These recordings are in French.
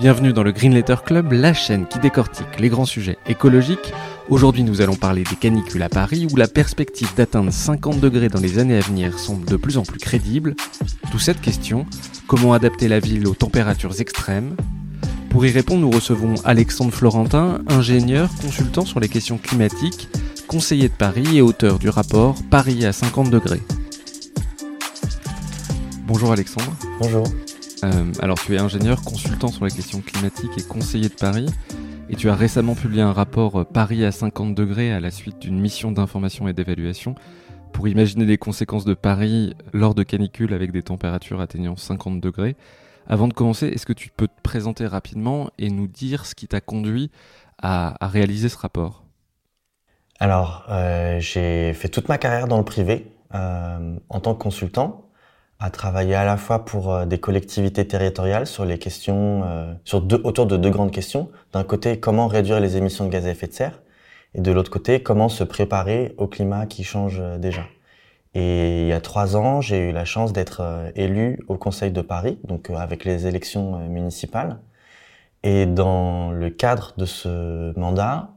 Bienvenue dans le Green Letter Club, la chaîne qui décortique les grands sujets écologiques. Aujourd'hui, nous allons parler des canicules à Paris où la perspective d'atteindre 50 degrés dans les années à venir semble de plus en plus crédible. D'où cette question, comment adapter la ville aux températures extrêmes? Pour y répondre, nous recevons Alexandre Florentin, ingénieur, consultant sur les questions climatiques, conseiller de Paris et auteur du rapport Paris à 50 degrés. Bonjour Alexandre. Bonjour. Euh, alors tu es ingénieur, consultant sur les questions climatiques et conseiller de Paris. Et tu as récemment publié un rapport euh, Paris à 50 degrés à la suite d'une mission d'information et d'évaluation pour imaginer les conséquences de Paris lors de canicules avec des températures atteignant 50 degrés. Avant de commencer, est-ce que tu peux te présenter rapidement et nous dire ce qui t'a conduit à, réaliser ce rapport? Alors, euh, j'ai fait toute ma carrière dans le privé en tant que consultant à travailler à la fois pour euh, des collectivités territoriales sur les questions, euh, sur deux, autour de deux grandes questions. D'un côté, comment réduire les émissions de gaz à effet de serre, et de l'autre côté, comment se préparer au climat qui change euh, déjà. Et il y a trois ans, j'ai eu la chance d'être élu au Conseil de Paris, donc avec les élections municipales. Et dans le cadre de ce mandat,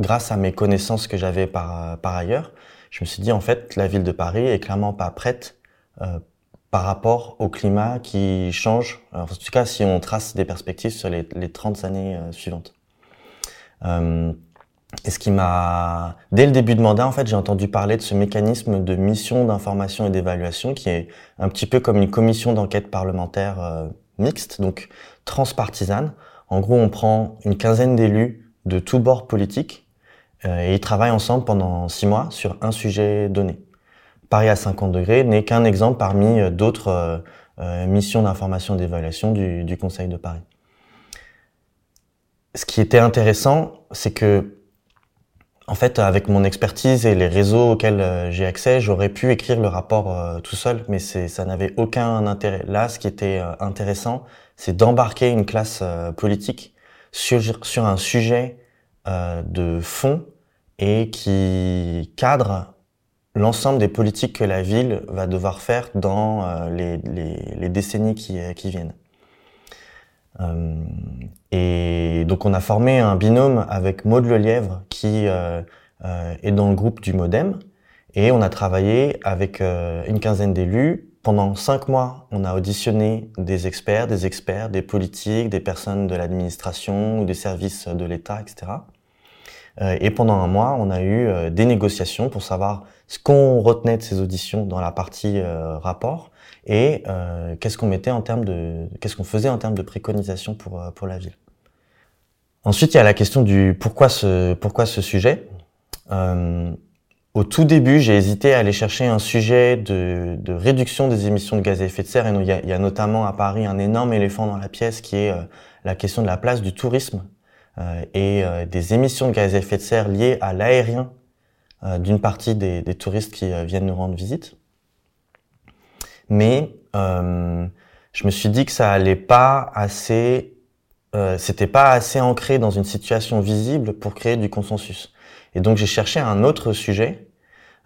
grâce à mes connaissances que j'avais par, par ailleurs, je me suis dit en fait, la ville de Paris est clairement pas prête euh, par rapport au climat qui change, en tout cas si on trace des perspectives sur les, les 30 années euh, suivantes. Euh, et ce qui m'a, dès le début de mandat, en fait, j'ai entendu parler de ce mécanisme de mission d'information et d'évaluation qui est un petit peu comme une commission d'enquête parlementaire euh, mixte, donc transpartisane. En gros, on prend une quinzaine d'élus de tous bords politiques et ils travaillent ensemble pendant six mois sur un sujet donné. Paris à 50 degrés n'est qu'un exemple parmi euh, d'autres euh, euh, missions d'information et d'évaluation du, Conseil de Paris. Ce qui était intéressant, c'est que, en fait, avec mon expertise et les réseaux auxquels j'ai accès, j'aurais pu écrire le rapport tout seul, mais ça n'avait aucun intérêt. Là, ce qui était intéressant, c'est d'embarquer une classe politique sur un sujet de fond et qui cadre l'ensemble des politiques que la ville va devoir faire dans euh, les, décennies qui, euh, viennent. Euh, et donc on a formé un binôme avec Maud Lelièvre qui est dans le groupe du Modem et on a travaillé avec une quinzaine d'élus. Pendant cinq mois, on a auditionné des experts, des experts, des politiques, des personnes de l'administration ou des services de l'État, etc. Euh, et pendant un mois, on a eu euh, des négociations pour savoir ce qu'on retenait de ces auditions dans la partie euh, rapport et qu'est-ce qu'on mettait en termes de, qu'est-ce qu'on faisait en termes de préconisation pour pour la ville. Ensuite, il y a la question du pourquoi ce pourquoi ce sujet. au tout début, j'ai hésité à aller chercher un sujet de, de, réduction des émissions de gaz à effet de serre. Et il y, a, notamment à Paris un énorme éléphant dans la pièce qui est la question de la place du tourisme et euh, des émissions de gaz à effet de serre liées à l'aérien euh, d'une partie des, des, touristes qui viennent nous rendre visite. Mais je me suis dit que ça allait pas assez, euh, c'était pas assez ancré dans une situation visible pour créer du consensus. Et donc j'ai cherché un autre sujet,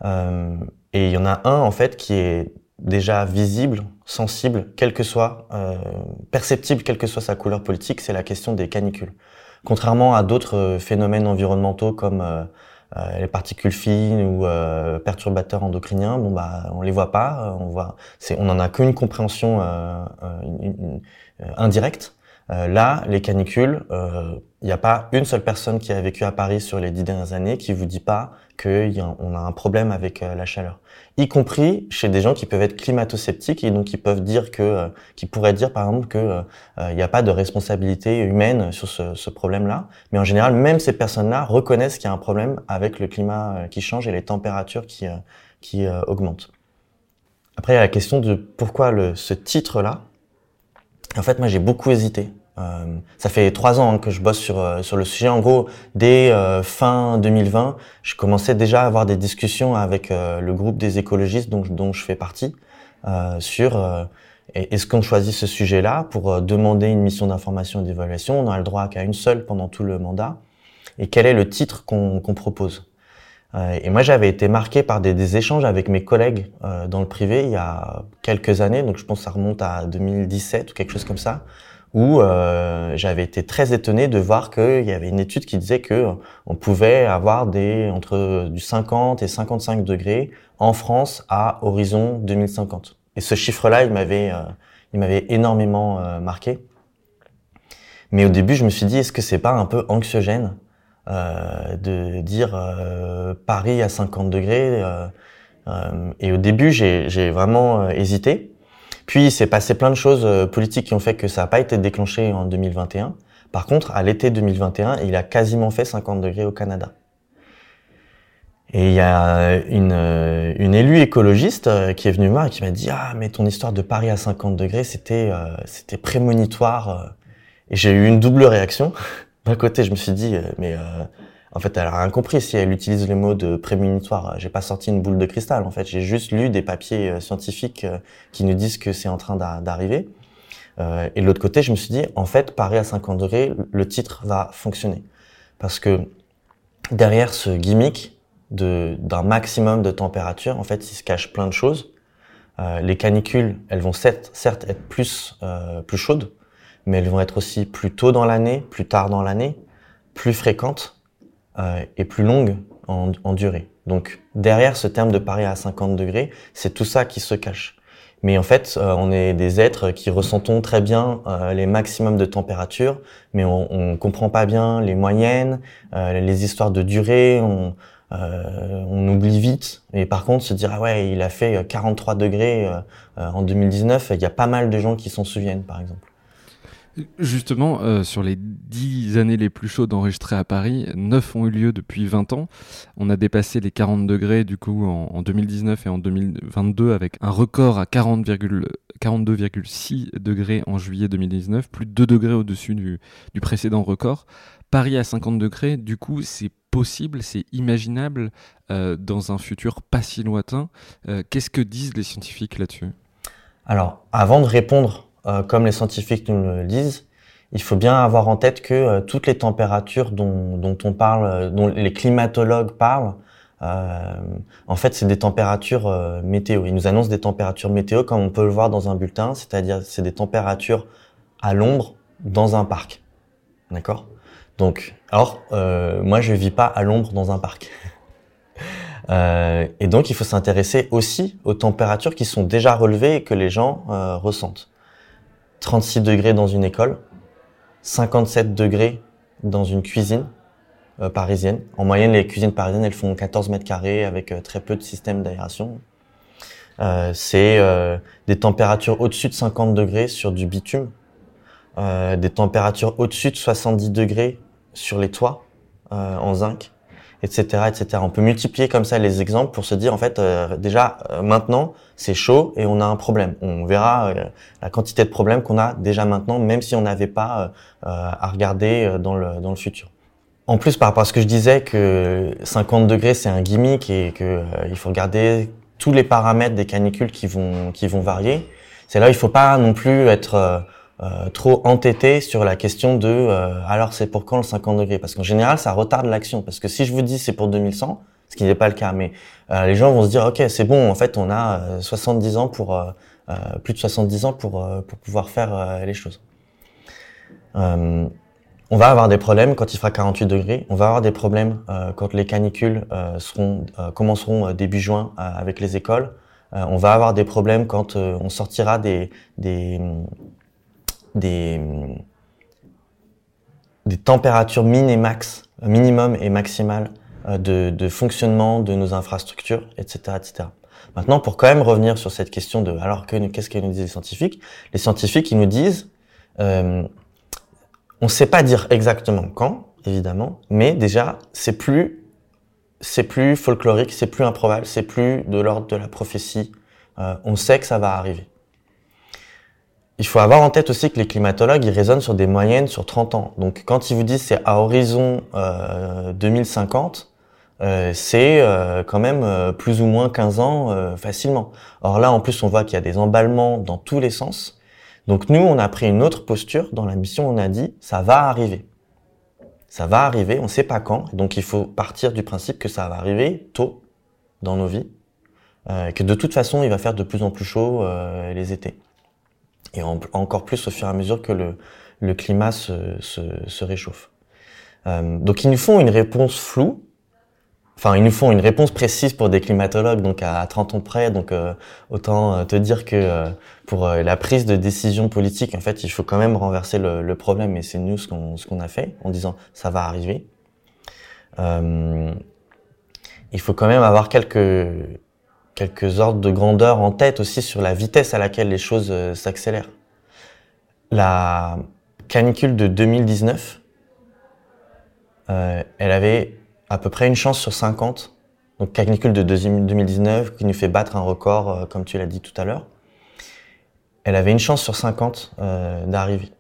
euh, et il y en a un en fait qui est déjà visible, sensible, quel que soit, euh, perceptible, quelle que soit sa couleur politique, c'est la question des canicules. Contrairement à d'autres euh, phénomènes environnementaux comme euh, euh, les particules fines ou perturbateurs endocriniens, bon bah on les voit pas, on voit, c'est, on en a qu'une compréhension indirecte. là, les canicules, il n'y a pas une seule personne qui a vécu à Paris sur les dix dernières années qui vous dit pas qu'on a un problème avec euh, la chaleur. Y compris chez des gens qui peuvent être climato-sceptiques et donc qui peuvent dire que, euh, qui pourraient dire par exemple que euh, il n'y a pas de responsabilité humaine sur ce, ce problème-là. Mais en général, même ces personnes-là reconnaissent qu'il y a un problème avec le climat qui change et les températures qui, qui augmentent. après, il y a la question de pourquoi ce titre-là. En fait, moi, j'ai beaucoup hésité. Euh, ça fait trois ans que je bosse sur euh, sur le sujet. En gros, dès euh, fin 2020, je commençais déjà à avoir des discussions avec euh, le groupe des écologistes dont, dont je fais partie sur est-ce qu'on choisit ce sujet-là pour demander une mission d'information et d'évaluation? On a le droit qu'à une seule pendant tout le mandat. Et quel est le titre qu'on qu'on propose? Et moi, j'avais été marqué par des, des échanges avec mes collègues dans le privé il y a quelques années. Donc, je pense que ça remonte à 2017 ou quelque chose comme ça où euh, j'avais été très étonné de voir qu'il y avait une étude qui disait que on pouvait avoir des entre du 50 et 55 degrés en France à horizon 2050. Et ce chiffre-là, il m'avait euh, il m'avait énormément euh, marqué. Mais au début, je me suis dit, est-ce que c'est pas un peu anxiogène euh, de dire Paris à 50 degrés Et au début, j'ai vraiment hésité. Puis il s'est passé plein de choses euh, politiques qui ont fait que ça n'a pas été déclenché en 2021. Par contre, à l'été 2021, il a quasiment fait 50 degrés au Canada. Et il y a une, euh, une élue écologiste euh, qui est venue me voir et qui m'a dit ah mais ton histoire de Paris à 50 degrés c'était c'était prémonitoire et j'ai eu une double réaction. D'un côté je me suis dit mais en fait, elle a rien compris si elle utilise les mots de prémonitoire. J'ai pas sorti une boule de cristal. En fait, j'ai juste lu des papiers euh, scientifiques euh, qui nous disent que c'est en train d'arriver. Euh, et de l'autre côté, je me suis dit, en fait, Paris à 50 degrés, le titre va fonctionner. Parce que derrière ce gimmick d'un maximum de température, en fait, il se cache plein de choses. les canicules, elles vont certes, certes être plus, plus chaudes, mais elles vont être aussi plus tôt dans l'année, plus tard dans l'année, plus fréquentes euh, est plus longue en, en, durée. Donc derrière ce terme de Paris à 50 degrés, c'est tout ça qui se cache. Mais en fait, euh, on est des êtres qui ressentons très bien euh, les maximums de température, mais on, on comprend pas bien les moyennes, euh, les histoires de durée. On, on oublie vite. Et par contre, se dire ah ouais, il a fait 43 degrés en 2019, il y a pas mal de gens qui s'en souviennent, par exemple. Justement, euh, sur les dix années les plus chaudes enregistrées à Paris, 9 ont eu lieu depuis 20 ans. On a dépassé les 40 degrés du coup en, 2019 et en 2022 avec un record à 42,6 degrés en juillet 2019, plus de 2 degrés au-dessus du, précédent record. Paris à 50 degrés, du coup, c'est possible, c'est imaginable euh, dans un futur pas si lointain. Euh, qu'est-ce que disent les scientifiques là-dessus? Alors, avant de répondre comme les scientifiques nous le disent, il faut bien avoir en tête que euh, toutes les températures dont, on parle, euh, dont les climatologues parlent, en fait, c'est des températures météo. Ils nous annoncent des températures météo comme on peut le voir dans un bulletin, c'est-à-dire c'est des températures à l'ombre dans un parc. D'accord? Donc, alors, moi, je vis pas à l'ombre dans un parc. et donc, il faut s'intéresser aussi aux températures qui sont déjà relevées et que les gens ressentent. 36 degrés dans une école, 57 degrés dans une cuisine euh, parisienne. En moyenne, les cuisines parisiennes, elles font 14 mètres carrés avec euh, très peu de système d'aération. Euh, c'est des températures au-dessus de 50 degrés sur du bitume, des températures au-dessus de 70 degrés sur les toits en zinc etc., etc. On peut multiplier comme ça les exemples pour se dire en fait euh, déjà euh, maintenant c'est chaud et on a un problème. On verra euh, la quantité de problèmes qu'on a déjà maintenant, même si on n'avait pas à regarder dans le dans le futur. En plus, par rapport à ce que je disais, que 50 degrés c'est un gimmick et que il faut regarder tous les paramètres des canicules qui vont qui vont varier. C'est là il faut pas non plus être euh, trop entêté sur la question de euh, alors c'est pour quand le 50 degrés? Parce qu'en général ça retarde l'action. Parce que si je vous dis c'est pour 2100 ce qui n'est pas le cas mais euh, les gens vont se dire ok c'est bon en fait on a 70 ans pour plus de 70 ans pour pour pouvoir faire les choses. On va avoir des problèmes quand il fera 48 degrés. On va avoir des problèmes quand les canicules seront commenceront début juin avec les écoles. On va avoir des problèmes quand on sortira des, des des, des températures min et max, minimum et maximales euh, de, de fonctionnement de nos infrastructures, etc., etc. Maintenant, pour quand même revenir sur cette question de alors que qu'est-ce que nous disent les scientifiques Les scientifiques, ils nous disent, euh, on ne sait pas dire exactement quand, évidemment, mais déjà, c'est plus, c'est plus folklorique, c'est plus improbable, c'est plus de l'ordre de la prophétie on sait que ça va arriver. Il faut avoir en tête aussi que les climatologues, ils raisonnent sur des moyennes sur 30 ans. Donc quand ils vous disent c'est à horizon 2050, c'est quand même plus ou moins 15 ans facilement. Or là, en plus, on voit qu'il y a des emballements dans tous les sens. Donc nous, on a pris une autre posture. Dans la mission, on a dit, ça va arriver. Ça va arriver, on ne sait pas quand. Donc il faut partir du principe que ça va arriver tôt dans nos vies. Euh, que de toute façon, il va faire de plus en plus chaud euh, les étés. Et encore plus au fur et à mesure que le, le climat se, se, se réchauffe. Euh, donc ils nous font une réponse floue, Enfin, ils nous font une réponse précise pour des climatologues, donc à 30 ans près. Donc, euh, autant euh, te dire que euh, pour la prise de décision politique, en fait, il faut quand même renverser le, le problème. Et c'est nous ce qu'on qu'on a fait en disant ça va arriver. il faut quand même avoir quelques quelques ordres de grandeur en tête aussi sur la vitesse à laquelle les choses s'accélèrent. La canicule de 2019, elle avait à peu près une chance sur 50. Donc canicule de 2019 qui nous fait battre un record, euh, comme tu l'as dit tout à l'heure. Elle avait une chance sur 50 euh, d'arriver.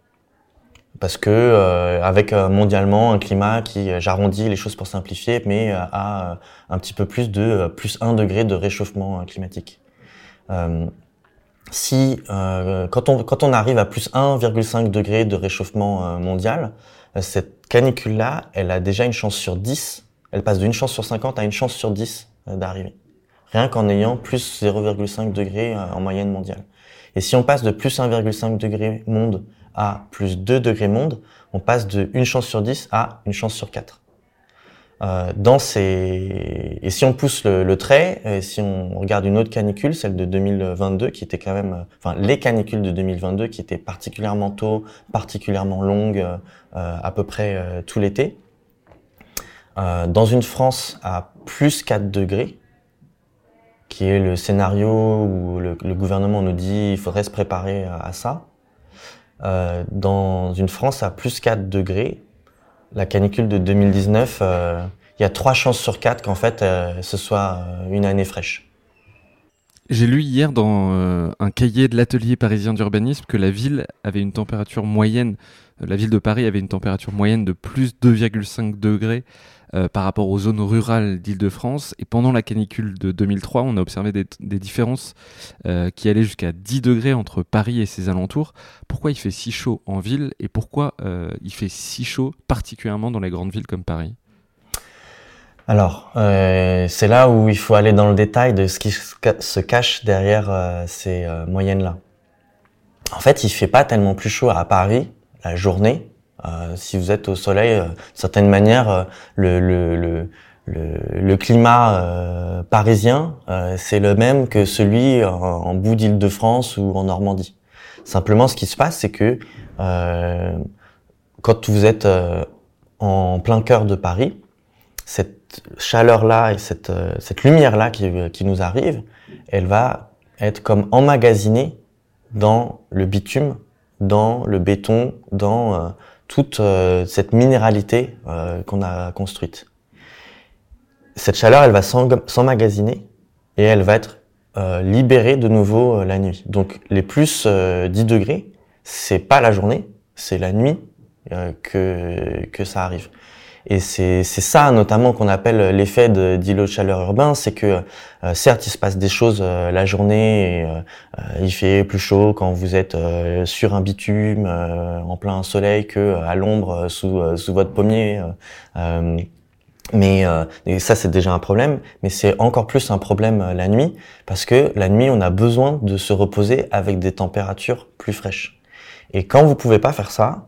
Parce que euh, avec mondialement un climat qui, j'arrondis les choses pour simplifier, mais a un petit peu plus de plus 1 degré de réchauffement climatique. si quand on quand on arrive à plus 1,5 degré de réchauffement mondial, cette canicule là, elle a déjà une chance sur 10 elle passe d'une chance sur 50 à une chance sur 10 euh, d'arriver. Rien qu'en ayant plus 0,5 degrés euh, en moyenne mondiale. Et si on passe de plus 1,5 degré monde à plus 2 degrés monde, on passe de une chance sur 10 à une chance sur 4. Euh, dans ces... Et si on pousse le, trait, et si on regarde une autre canicule, celle de 2022, qui était quand même, enfin les canicules de 2022 qui étaient particulièrement tôt, particulièrement longues, à peu près tout l'été, euh, dans une France à plus 4 degrés, qui est le scénario où le, gouvernement nous dit il faudrait se préparer à, ça, euh, dans une France à plus 4 degrés, la canicule de 2019, euh, il y a 3 chances sur 4 qu'en fait ce soit une année fraîche. J'ai lu hier dans un cahier de l'atelier parisien d'urbanisme que la ville avait une température moyenne, la ville de Paris avait une température moyenne de plus 2,5 degrés euh, par rapport aux zones rurales d'Île-de-France. Et pendant la canicule de 2003, on a observé des, différences euh, qui allaient jusqu'à 10 degrés entre Paris et ses alentours. Pourquoi il fait si chaud en ville et pourquoi euh, il fait si chaud particulièrement dans les grandes villes comme Paris? Alors, c'est là où il faut aller dans le détail de ce qui se cache derrière ces moyennes-là. En fait, il fait pas tellement plus chaud à Paris la journée si vous êtes au soleil, euh, d'une certaine manière, euh, le, le, le, le, climat parisien, c'est le même que celui en, bout d'Île-de-France ou en Normandie. Simplement, ce qui se passe, c'est que quand vous êtes en plein cœur de Paris, cette chaleur-là et cette, cette lumière-là qui, qui nous arrive, elle va être comme emmagasinée dans le bitume, dans le béton, dans toute euh, cette minéralité euh, qu'on a construite. Cette chaleur, elle va s'emmagasiner et elle va être euh, libérée de nouveau la nuit. Donc les plus 10 degrés, c'est pas la journée, c'est la nuit que, que ça arrive. Et c'est ça notamment qu'on appelle l'effet d'îlot de chaleur urbain, c'est que euh, certes il se passe des choses euh, la journée, et, euh, il fait plus chaud quand vous êtes sur un bitume en plein soleil que à l'ombre sous, sous votre pommier. mais ça c'est déjà un problème, mais c'est encore plus un problème la nuit parce que la nuit on a besoin de se reposer avec des températures plus fraîches. Et quand vous pouvez pas faire ça,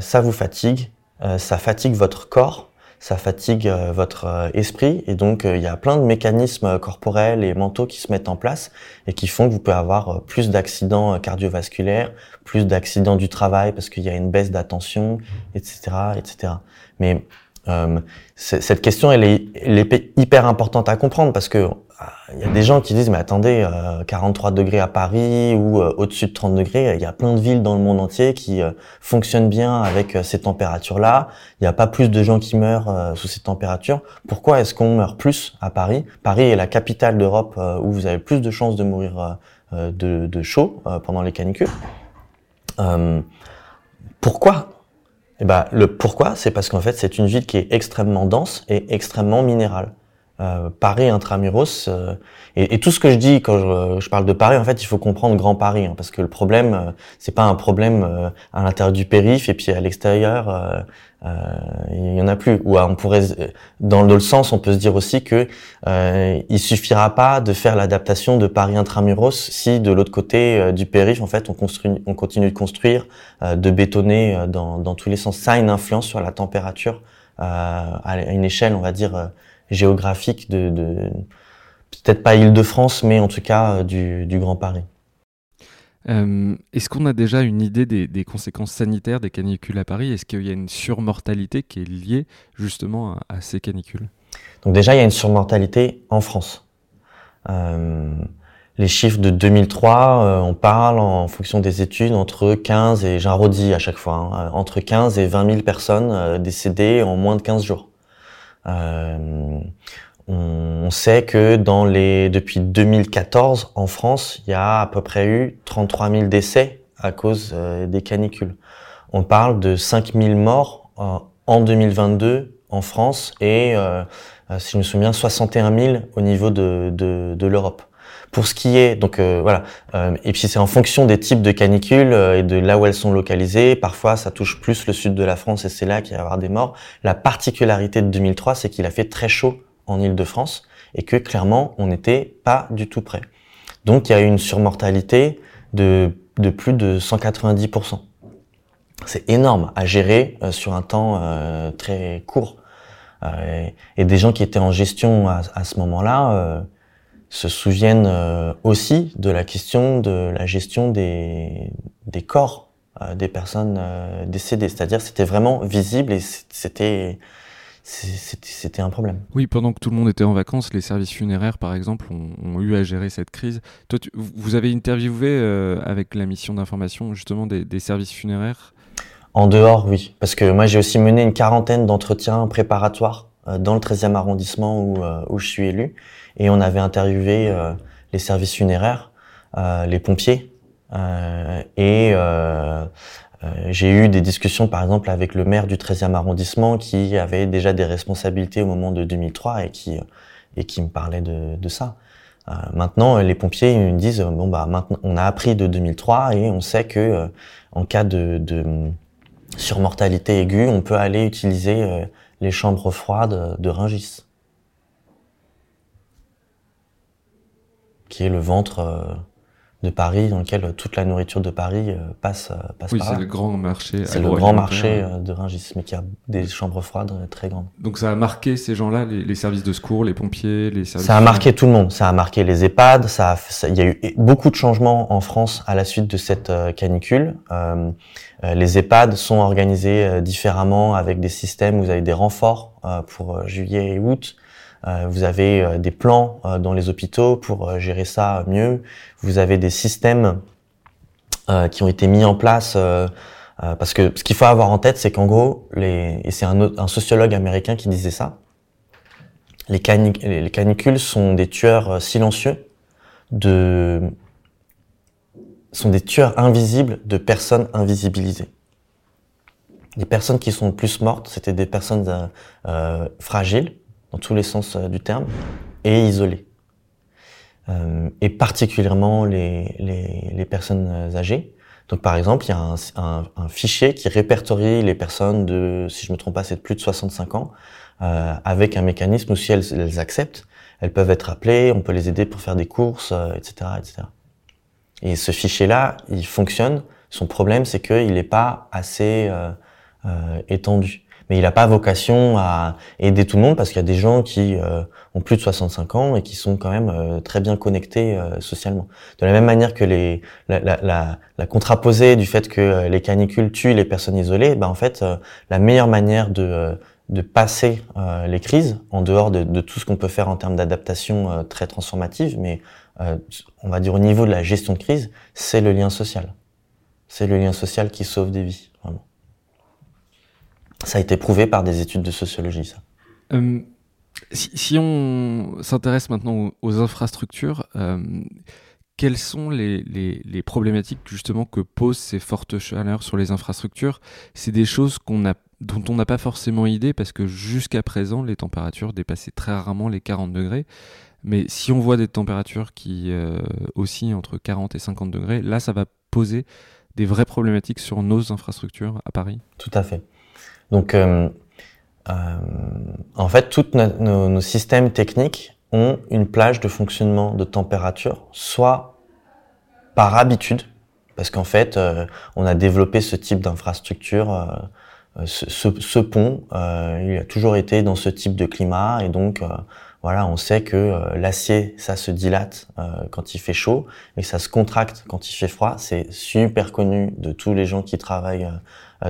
ça vous fatigue euh, ça fatigue votre corps, ça fatigue euh, votre euh, esprit, et donc il y a plein de mécanismes corporels et mentaux qui se mettent en place et qui font que vous pouvez avoir plus d'accidents cardiovasculaires, plus d'accidents du travail parce qu'il y a une baisse d'attention, etc., etc. Mais cette question, elle est, elle est, hyper importante à comprendre parce que il y a des gens qui disent mais attendez 43 degrés à Paris ou au-dessus de 30 degrés il y a plein de villes dans le monde entier qui fonctionnent bien avec ces températures là il n'y a pas plus de gens qui meurent sous ces températures. Pourquoi est-ce qu'on meurt plus à Paris? Paris est la capitale d'Europe où vous avez plus de chances de mourir de, de, chaud pendant les canicules. Pourquoi? Eh ben, le pourquoi, c'est parce qu'en fait, c'est une ville qui est extrêmement dense et extrêmement minérale. Euh, Paris intramuros euh, et, et, tout ce que je dis quand je, je, parle de Paris en fait il faut comprendre Grand Paris hein, parce que le problème euh, c'est pas un problème euh, à l'intérieur du périph et puis à l'extérieur euh, il y en a plus. Ou on pourrait dans le sens on peut se dire aussi que il suffira pas de faire l'adaptation de Paris intramuros si de l'autre côté du périph en fait on construit on continue de construire de bétonner dans, dans tous les sens. Ça a une influence sur la température à une échelle on va dire géographique de, peut-être pas Île-de-France, mais en tout cas euh, du, Grand Paris. Euh, est-ce qu'on a déjà une idée des, conséquences sanitaires des canicules à Paris? Est-ce qu'il y a une surmortalité qui est liée justement à, ces canicules? Donc déjà, il y a une surmortalité en France. Euh, les chiffres de 2003, on parle en fonction des études entre 15 et j'arrondis à chaque fois, hein, entre 15 et 20 000 personnes décédées en moins de 15 jours. Euh, on sait que dans les depuis 2014 en France, il y a à peu près eu 33 000 décès à cause euh, des canicules. On parle de 5 000 morts euh, en 2022 en France et, si je me souviens, 61 000 au niveau de, de, de l'Europe. Pour ce qui est, donc euh, voilà, euh, et puis c'est en fonction des types de canicules euh, et de là où elles sont localisées. Parfois, ça touche plus le sud de la France et c'est là qu'il va y avoir des morts. La particularité de 2003, c'est qu'il a fait très chaud en Île-de-France et que clairement, on n'était pas du tout prêt. Donc, il y a eu une surmortalité de, de plus de 190%. C'est énorme à gérer sur un temps très court. et, des gens qui étaient en gestion à ce moment-là se souviennent euh, aussi de la question de la gestion des, des corps euh, des personnes euh, décédées. C'est-à-dire c'était vraiment visible et c'était c'était un problème. Oui, pendant que tout le monde était en vacances, les services funéraires, par exemple, ont, eu à gérer cette crise. Toi, vous avez interviewé avec la mission d'information justement des, des, services funéraires? En dehors, oui. Parce que moi, j'ai aussi mené une quarantaine d'entretiens préparatoires dans le 13e arrondissement où, où je suis élu et on avait interviewé euh, les services funéraires, euh, les pompiers, euh, et j'ai eu des discussions, par exemple, avec le maire du 13e arrondissement qui avait déjà des responsabilités au moment de 2003 et qui et qui me parlait de, de ça. Euh, maintenant, les pompiers ils me disent bon bah maintenant on a appris de 2003 et on sait que en cas de, de, surmortalité aiguë, on peut aller utiliser les chambres froides de Ringis. Qui est le ventre euh, de Paris, dans lequel toute la nourriture de Paris euh, passe, euh, passe oui, par là. c'est le grand marché. C'est le grand marché de Rungis, mais qui a des chambres froides très grandes. Donc ça a marqué ces gens-là, les, services de secours, les pompiers, les services. Ça a marqué tout le monde. Ça a marqué les EHPAD. Ça, il y a eu beaucoup de changements en France à la suite de cette canicule. Euh, les EHPAD sont organisés différemment avec des systèmes où vous avez des renforts pour juillet et août. Euh, vous avez euh, des plans euh, dans les hôpitaux pour gérer ça mieux. Vous avez des systèmes qui ont été mis en place parce que ce qu'il faut avoir en tête, c'est qu'en gros, les, et c'est un, un, sociologue américain qui disait ça, les, les canicules sont des tueurs silencieux de sont des tueurs invisibles de personnes invisibilisées. Les personnes qui sont le plus mortes, c'était des personnes euh, fragiles, dans tous les sens euh, du terme, et isolés. Euh, et particulièrement les, les, les, personnes euh, âgées. Donc par exemple, il y a un, un, un, fichier qui répertorie les personnes de, si je me trompe pas, c'est de plus de 65 ans, euh, avec un mécanisme où si elles, elles, acceptent, elles peuvent être appelées, on peut les aider pour faire des courses, euh, etc., etc. Et ce fichier-là, il fonctionne. Son problème, c'est qu'il n'est pas assez euh, étendu mais il n'a pas vocation à aider tout le monde parce qu'il y a des gens qui euh, ont plus de 65 ans et qui sont quand même euh, très bien connectés euh, socialement. De la même manière que les, la, la, la, la contraposée du fait que les canicules tuent les personnes isolées, ben en fait, la meilleure manière de de passer euh, les crises, en dehors de, de tout ce qu'on peut faire en termes d'adaptation euh, très transformative, mais euh, on va dire au niveau de la gestion de crise, c'est le lien social. C'est le lien social qui sauve des vies. Ça a été prouvé par des études de sociologie, ça. Euh, si, si, on s'intéresse maintenant aux, infrastructures, euh, quelles sont les, les, les, problématiques justement que posent ces fortes chaleurs sur les infrastructures? C'est des choses qu'on a, dont on n'a pas forcément idée parce que jusqu'à présent, les températures dépassaient très rarement les 40 degrés. Mais si on voit des températures qui euh, oscillent entre 40 et 50 degrés, là, ça va poser des vraies problématiques sur nos infrastructures à Paris? Tout à fait. Donc, euh, euh, en fait, tous nos, nos, systèmes techniques ont une plage de fonctionnement de température, soit par habitude, parce qu'en fait, euh, on a développé ce type d'infrastructure, ce, ce, pont, il a toujours été dans ce type de climat, et donc voilà, on sait que l'acier, ça se dilate quand il fait chaud, et ça se contracte quand il fait froid. C'est super connu de tous les gens qui travaillent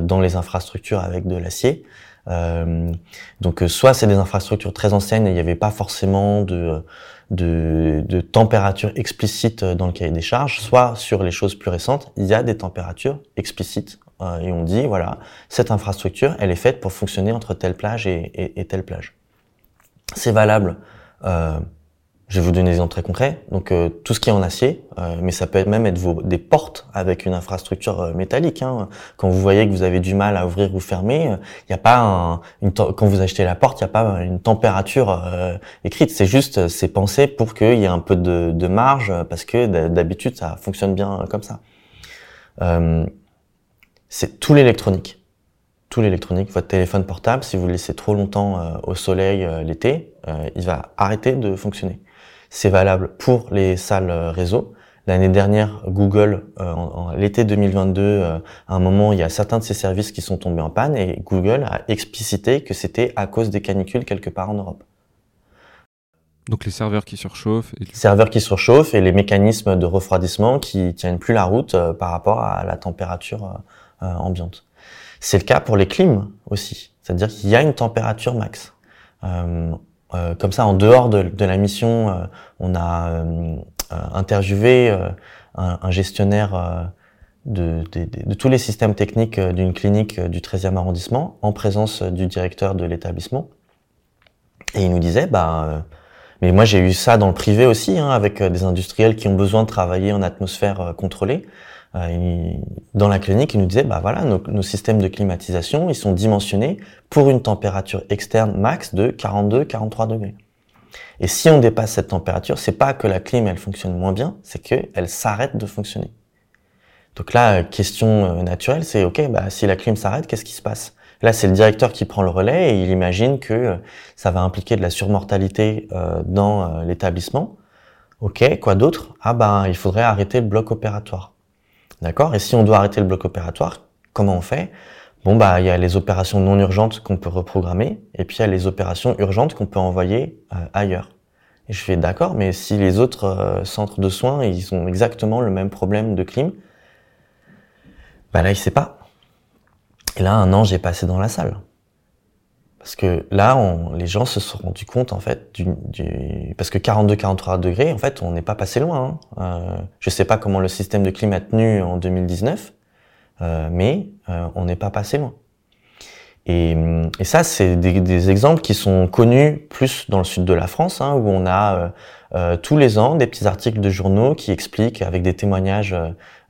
dans les infrastructures avec de l'acier. Euh, donc soit c'est des infrastructures très anciennes et il n'y avait pas forcément de, de, de, température explicite dans le cahier des charges, soit sur les choses plus récentes, il y a des températures explicites euh, et on dit voilà cette infrastructure elle est faite pour fonctionner entre telle plage et, et, et telle plage. C'est valable euh, je vais vous donner des exemples très concrets. Donc euh, tout ce qui est en acier, euh, mais ça peut même être des portes avec une infrastructure euh, métallique. Hein. Quand vous voyez que vous avez du mal à ouvrir ou fermer, il n'y a pas quand vous achetez la porte, il n'y a pas une température euh, écrite. C'est juste, c'est pensé pour qu'il y ait un peu de, marge parce que d'habitude ça fonctionne bien comme ça. c'est tout l'électronique tout l'électronique, votre téléphone portable, si vous le laissez trop longtemps euh, au soleil euh, l'été, euh, il va arrêter de fonctionner. C'est valable pour les salles réseau. L'année dernière, Google, en, l'été 2022, à un moment, il y a certains de ses services qui sont tombés en panne et Google a explicité que c'était à cause des canicules quelque part en Europe. Donc les serveurs qui surchauffent. Et... Serveurs qui surchauffent et les mécanismes de refroidissement qui tiennent plus la route par rapport à la température ambiante. C'est le cas pour les clims aussi, c'est-à-dire qu'il y a une température max. Euh, comme ça, en dehors de, la mission, euh, on a euh, interviewé un, gestionnaire de, tous les systèmes techniques d'une clinique du 13e arrondissement, en présence du directeur de l'établissement. Et il nous disait, bah, mais moi j'ai eu ça dans le privé aussi, hein, avec des industriels qui ont besoin de travailler en atmosphère contrôlée. Euh, dans la clinique, il nous disait, bah voilà, nos, nos, systèmes de climatisation, ils sont dimensionnés pour une température externe max de 42-43 degrés. Et si on dépasse cette température, c'est pas que la clim elle fonctionne moins bien, c'est qu'elle s'arrête de fonctionner. Donc là, question euh, naturelle, c'est ok, bah si la clim s'arrête, qu'est-ce qui se passe? Là, c'est le directeur qui prend le relais et il imagine que euh, ça va impliquer de la surmortalité dans l'établissement. Ok, quoi d'autre? Ah ben, il faudrait arrêter le bloc opératoire. D'accord Et si on doit arrêter le bloc opératoire, comment on fait? Bon, bah, il y a les opérations non urgentes qu'on peut reprogrammer, et puis il y a les opérations urgentes qu'on peut envoyer euh, ailleurs. Et je fais d'accord, mais si les autres euh, centres de soins, ils ont exactement le même problème de clim, bah là, il sait pas. Et là, un an, j'ai passé dans la salle. Parce que là, on, les gens se sont rendus compte, en fait, du, du parce que 42-43 degrés, en fait, on n'est pas passé loin. Hein. Euh, je sais pas comment le système de clim a tenu en 2019, euh, mais euh, on n'est pas passé loin. Et, et ça, c'est des, des, exemples qui sont connus plus dans le sud de la France, hein, où on a euh, euh, tous les ans des petits articles de journaux qui expliquent avec des témoignages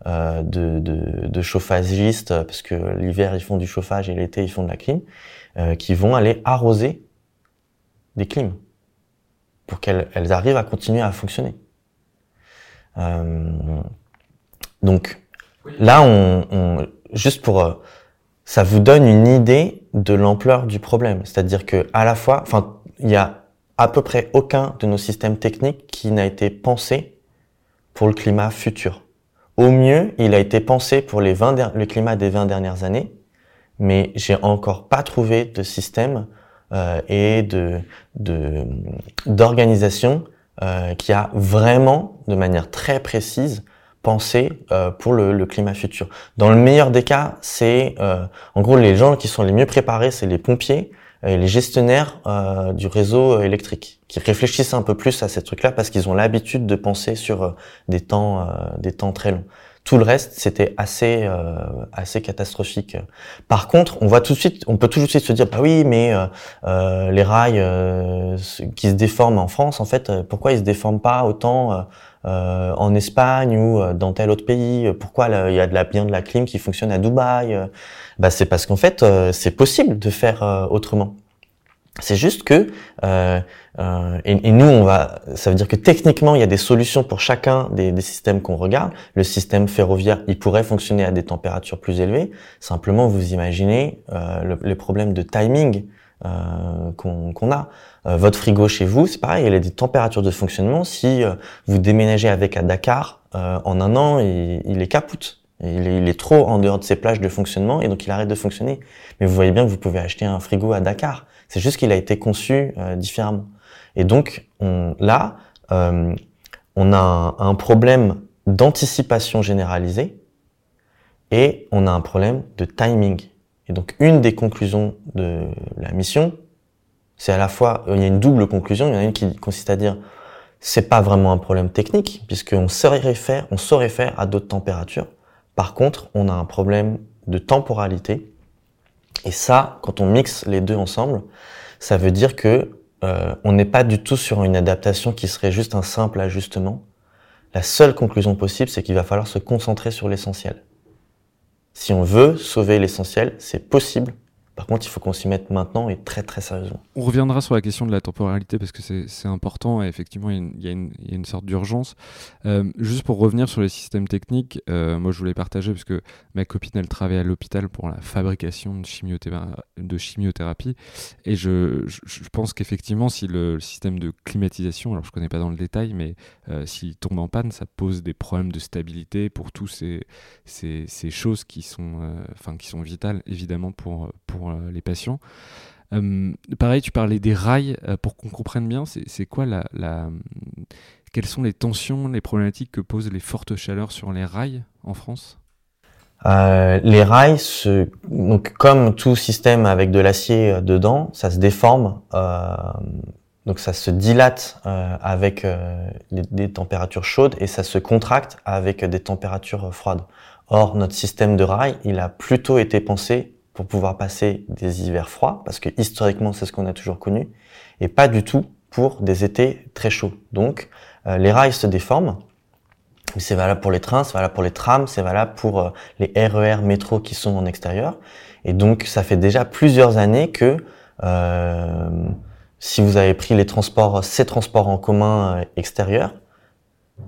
euh, de, de, de chauffagistes, parce que l'hiver ils font du chauffage et l'été ils font de la clim, euh, qui vont aller arroser des clims pour qu'elles elles arrivent à continuer à fonctionner. Euh, donc là, on, on, juste pour euh, ça vous donne une idée de l'ampleur du problème, c'est-à-dire que à la fois, enfin, il y a à peu près aucun de nos systèmes techniques qui n'a été pensé pour le climat futur. Au mieux, il a été pensé pour les 20 le climat des 20 dernières années, mais j'ai encore pas trouvé de système euh, et de d'organisation euh, qui a vraiment, de manière très précise, pensé euh, pour le, le, climat futur. Dans le meilleur des cas, c'est euh, en gros les gens qui sont les mieux préparés, c'est les pompiers les gestionnaires du réseau électrique, qui réfléchissent un peu plus à ces trucs-là parce qu'ils ont l'habitude de penser sur des temps, des temps très longs. Tout le reste, c'était assez euh, assez catastrophique. Par contre, on voit tout de suite, on peut tout de suite se dire, bah oui, mais euh, euh les rails qui se déforment en France, en fait, pourquoi ils se déforment pas autant en Espagne ou dans tel autre pays? Pourquoi il y a de la bien de la clim qui fonctionne à Dubaï? Bah c'est parce qu'en fait, c'est possible de faire autrement. C'est juste que euh, euh, et, nous on va, ça veut dire que techniquement il y a des solutions pour chacun des, des systèmes qu'on regarde. Le système ferroviaire, il pourrait fonctionner à des températures plus élevées. Simplement, vous imaginez euh, les problèmes de timing euh, qu'on a. Euh, votre frigo chez vous, c'est pareil, il a des températures de fonctionnement. Si euh, vous déménagez avec à Dakar, en un an, il, il est capoute. Il est, il est, trop en dehors de ses plages de fonctionnement et donc il arrête de fonctionner. Mais vous voyez bien que vous pouvez acheter un frigo à Dakar. C'est juste qu'il a été conçu euh, différemment. Et donc on, là, euh, on a un, problème d'anticipation généralisée et on a un problème de timing. Et donc une des conclusions de la mission, c'est à la fois, il y a une double conclusion, il y en a une qui consiste à dire c'est pas vraiment un problème technique puisqu'on on saurait faire à d'autres températures. Par contre, on a un problème de temporalité et ça, quand on mixe les deux ensemble, ça veut dire que euh, on n'est pas du tout sur une adaptation qui serait juste un simple ajustement. La seule conclusion possible, c'est qu'il va falloir se concentrer sur l'essentiel. Si on veut sauver l'essentiel, c'est possible, par contre, il faut qu'on s'y mette maintenant et très très sérieusement. On reviendra sur la question de la temporalité parce que c'est important et effectivement il y, a une, sorte d'urgence. Euh, juste pour revenir sur les systèmes techniques, euh, moi je voulais partager parce que ma copine elle travaille à l'hôpital pour la fabrication de, chimiothérapie et je, pense qu'effectivement si le, système de climatisation, alors je connais pas dans le détail, mais euh, s'il tombe en panne, ça pose des problèmes de stabilité pour tous ces, ces, choses qui sont, enfin qui sont vitales évidemment pour, pour euh, les patients. Euh, pareil, tu parlais des rails, euh, pour qu'on comprenne bien, c'est quoi la, Quelles sont les tensions, les problématiques que posent les fortes chaleurs sur les rails en France? Les rails, se, donc comme tout système avec de l'acier dedans, ça se déforme, donc ça se dilate avec des températures chaudes et ça se contracte avec des températures froides. Or, notre système de rails, il a plutôt été pensé pour pouvoir passer des hivers froids, parce que historiquement c'est ce qu'on a toujours connu, et pas du tout pour des étés très chauds. Donc euh, les rails se déforment, c'est valable pour les trains, c'est valable pour les trams, c'est valable pour euh, les RER e métro qui sont en extérieur. Et donc ça fait déjà plusieurs années que euh, si vous avez pris les transports, ces transports en commun extérieurs,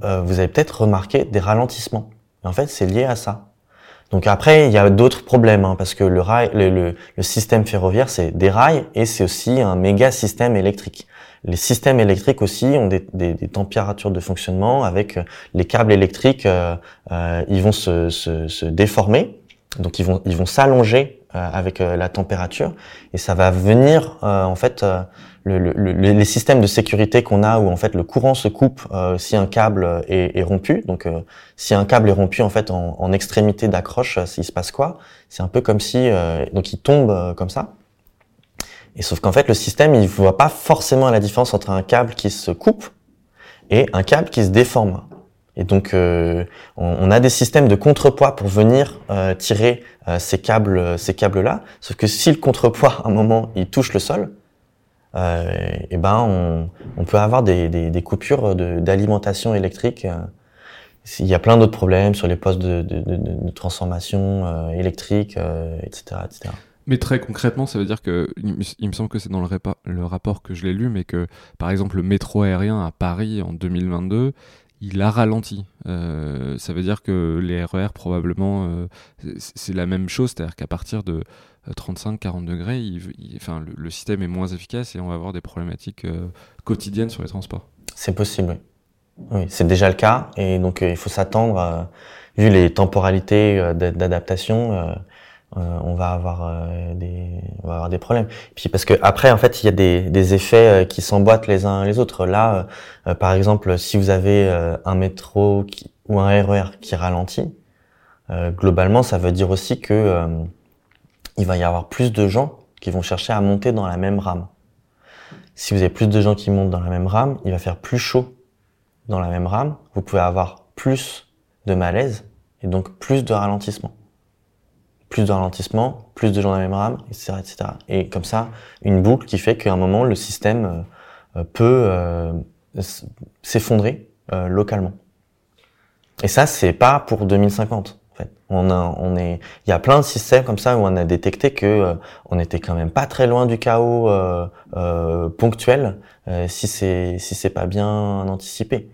vous avez peut-être remarqué des ralentissements. Et en fait, c'est lié à ça. Donc après, il y a d'autres problèmes, hein, parce que le, rail, le, le, système ferroviaire, c'est des rails et c'est aussi un méga système électrique. Les systèmes électriques aussi ont des, des, des températures de fonctionnement avec euh, les câbles électriques, euh, euh, ils vont se, se, se, déformer, donc ils vont ils vont s'allonger euh, avec la température et ça va venir en fait le, le, les systèmes de sécurité qu'on a où en fait le courant se coupe euh, si un câble est, est rompu. Donc euh, si un câble est rompu en fait en, en extrémité d'accroche, euh, il se passe quoi? C'est un peu comme si donc il tombe comme ça. Et sauf qu'en fait le système il voit pas forcément la différence entre un câble qui se coupe et un câble qui se déforme. Et donc on, on, a des systèmes de contrepoids pour venir tirer ces câbles ces câbles là. Sauf que si le contrepoids à un moment il touche le sol, euh, et ben on, on, peut avoir des, des, des coupures d'alimentation électrique. Euh, il y a plein d'autres problèmes sur les postes de, de, de, transformation euh, électrique, etc., etc. Mais très concrètement, ça veut dire que, il me semble que c'est dans le, le, rapport que je l'ai lu, mais que par exemple le métro aérien à Paris en 2022, il a ralenti. Euh, ça veut dire que les RER probablement, euh, c'est la même chose, c'est-à-dire qu'à partir de 35-40 degrés, il, enfin, le, système est moins efficace et on va avoir des problématiques euh, quotidiennes sur les transports. C'est possible, oui. c'est déjà le cas et donc euh, il faut s'attendre, vu les temporalités euh, d'adaptation, on va avoir des, on va avoir des problèmes. Puis parce que après, en fait, il y a des, des effets qui s'emboîtent les uns les autres. Là, par exemple, si vous avez un métro qui, ou un RER e qui ralentit, globalement, ça veut dire aussi que il va y avoir plus de gens qui vont chercher à monter dans la même rame. Si vous avez plus de gens qui montent dans la même rame, il va faire plus chaud dans la même rame. Vous pouvez avoir plus de malaise et donc plus de ralentissement. Plus de ralentissement, plus de gens dans la même rame, etc., etc. Et comme ça, une boucle qui fait qu'à un moment, le système euh, peut euh, s'effondrer euh, localement. Et ça, c'est pas pour 2050. On, a, on est, il y a plein de systèmes comme ça où on a détecté que euh, on était quand même pas très loin du chaos euh, euh, ponctuel si c'est si c'est pas bien anticipé.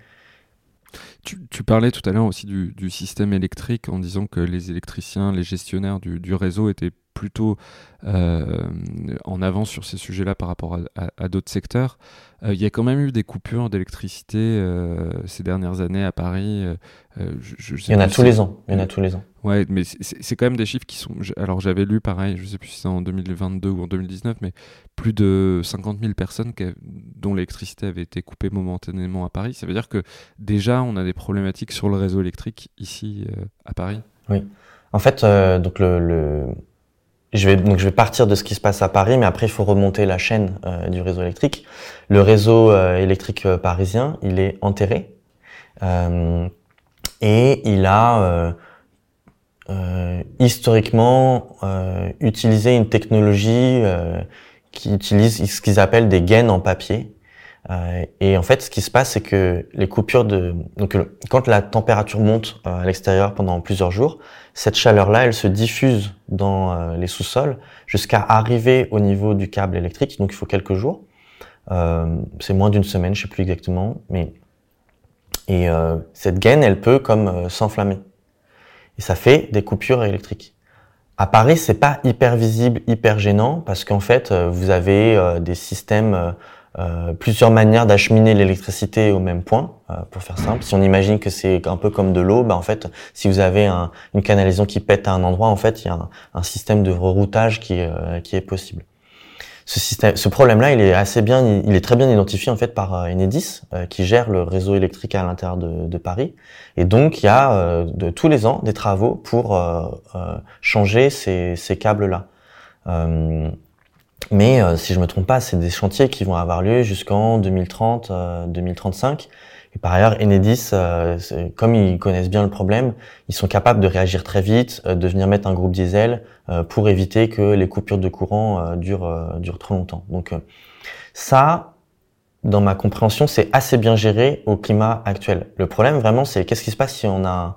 Tu, parlais tout à l'heure aussi du, système électrique en disant que les électriciens, les gestionnaires du réseau étaient plutôt euh, en avance sur ces sujets-là par rapport à, à, à d'autres secteurs. Euh, il y a quand même eu des coupures d'électricité euh, ces dernières années à Paris. Je, il y en a tous les ans. Il y en a tous les ans. Ouais, mais c'est quand même des chiffres qui sont. Alors j'avais lu pareil, je sais plus si c'est en 2022 ou en 2019, mais plus de 50 000 personnes qui, dont l'électricité avait été coupée momentanément à Paris. Ça veut dire que déjà on a des problématiques sur le réseau électrique ici à Paris. Oui. En fait, donc le, le je vais donc je vais partir de ce qui se passe à Paris, mais après il faut remonter la chaîne euh, du réseau électrique. Le réseau euh, électrique euh, parisien, il est enterré et il a historiquement utilisé une technologie qui utilise ce qu'ils appellent des gaines en papier. Et en fait, ce qui se passe, c'est que les coupures de donc quand la température monte à l'extérieur pendant plusieurs jours, cette chaleur-là, elle se diffuse dans euh, les sous-sols jusqu'à arriver au niveau du câble électrique. Donc il faut quelques jours. Euh, c'est moins d'une semaine, je sais plus exactement, mais et euh, cette gaine, elle peut comme euh, s'enflammer. Et ça fait des coupures électriques. À Paris, c'est pas hyper visible, hyper gênant parce qu'en fait, euh, vous avez des systèmes euh, plusieurs manières d'acheminer l'électricité au même point, euh, pour faire simple. Si on imagine que c'est un peu comme de l'eau, bah en fait, si vous avez un, une canalisation qui pète à un endroit, en fait, il y a un, un système de reroutage qui, euh, qui est possible. Ce, système, ce problème-là, il est assez bien, il est très bien identifié en fait par Enedis, qui gère le réseau électrique à l'intérieur de, de, Paris. Et donc, il y a de tous les ans des travaux pour changer ces, ces câbles-là. Mais euh, si je me trompe pas, c'est des chantiers qui vont avoir lieu jusqu'en 2030, 2035. Euh, et par ailleurs, Enedis, euh, comme ils connaissent bien le problème, ils sont capables de réagir très vite, de venir mettre un groupe diesel pour éviter que les coupures de courant durent, durent trop longtemps. Donc ça, dans ma compréhension, c'est assez bien géré au climat actuel. Le problème vraiment, c'est qu'est-ce qui se passe si on a,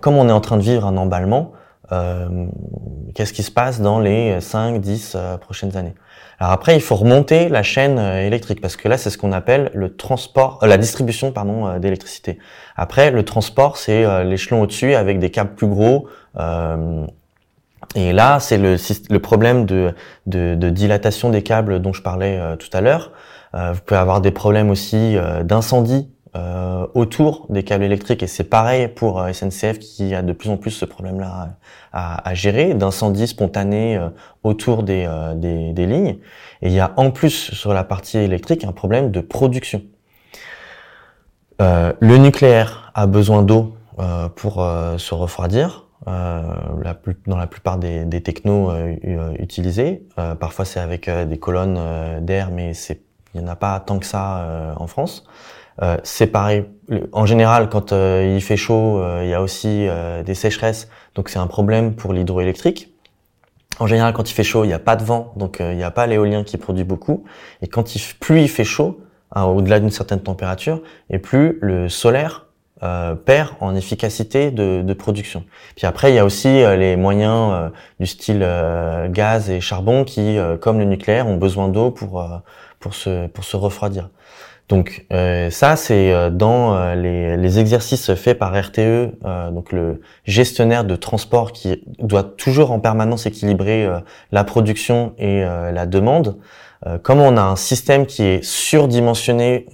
comme on est en train de vivre un emballement, euh, qu'est-ce qui se passe dans les 5, 10 euh, prochaines années? Alors après, il faut remonter la chaîne euh, électrique parce que là, c'est ce qu'on appelle le transport, la distribution pardon d'électricité. Après, le transport, c'est l'échelon au-dessus avec des câbles plus gros. et là, c'est le, problème de, dilatation des câbles dont je parlais tout à l'heure. vous pouvez avoir des problèmes aussi d'incendie euh, autour des câbles électriques et c'est pareil pour euh, SNCF qui a de plus en plus ce problème-là à, gérer d'incendies spontanés euh, autour des, euh, des, des, lignes et il y a en plus sur la partie électrique un problème de production. le nucléaire a besoin d'eau pour se refroidir. Dans la plupart des, des technos utilisés, parfois c'est avec des colonnes d'air, mais il n'y en a pas tant que ça en France. Euh, c'est pareil. En général, quand euh, il fait chaud, euh, il y a aussi des sécheresses, donc c'est un problème pour l'hydroélectrique. En général, quand il fait chaud, il n'y a pas de vent, donc il n'y a pas l'éolien qui produit beaucoup. Et quand il, plus il fait chaud, hein, au-delà d'une certaine température, et plus le solaire euh, perd en efficacité de, de, production. Puis après, il y a aussi les moyens du style gaz et charbon qui, comme le nucléaire, ont besoin d'eau pour pour se pour se refroidir. Donc euh, ça, c'est euh, dans euh, les, exercices faits par RTE, euh, donc le gestionnaire de transport qui doit toujours en permanence équilibrer la production et la demande. comme on a un système qui est surdimensionné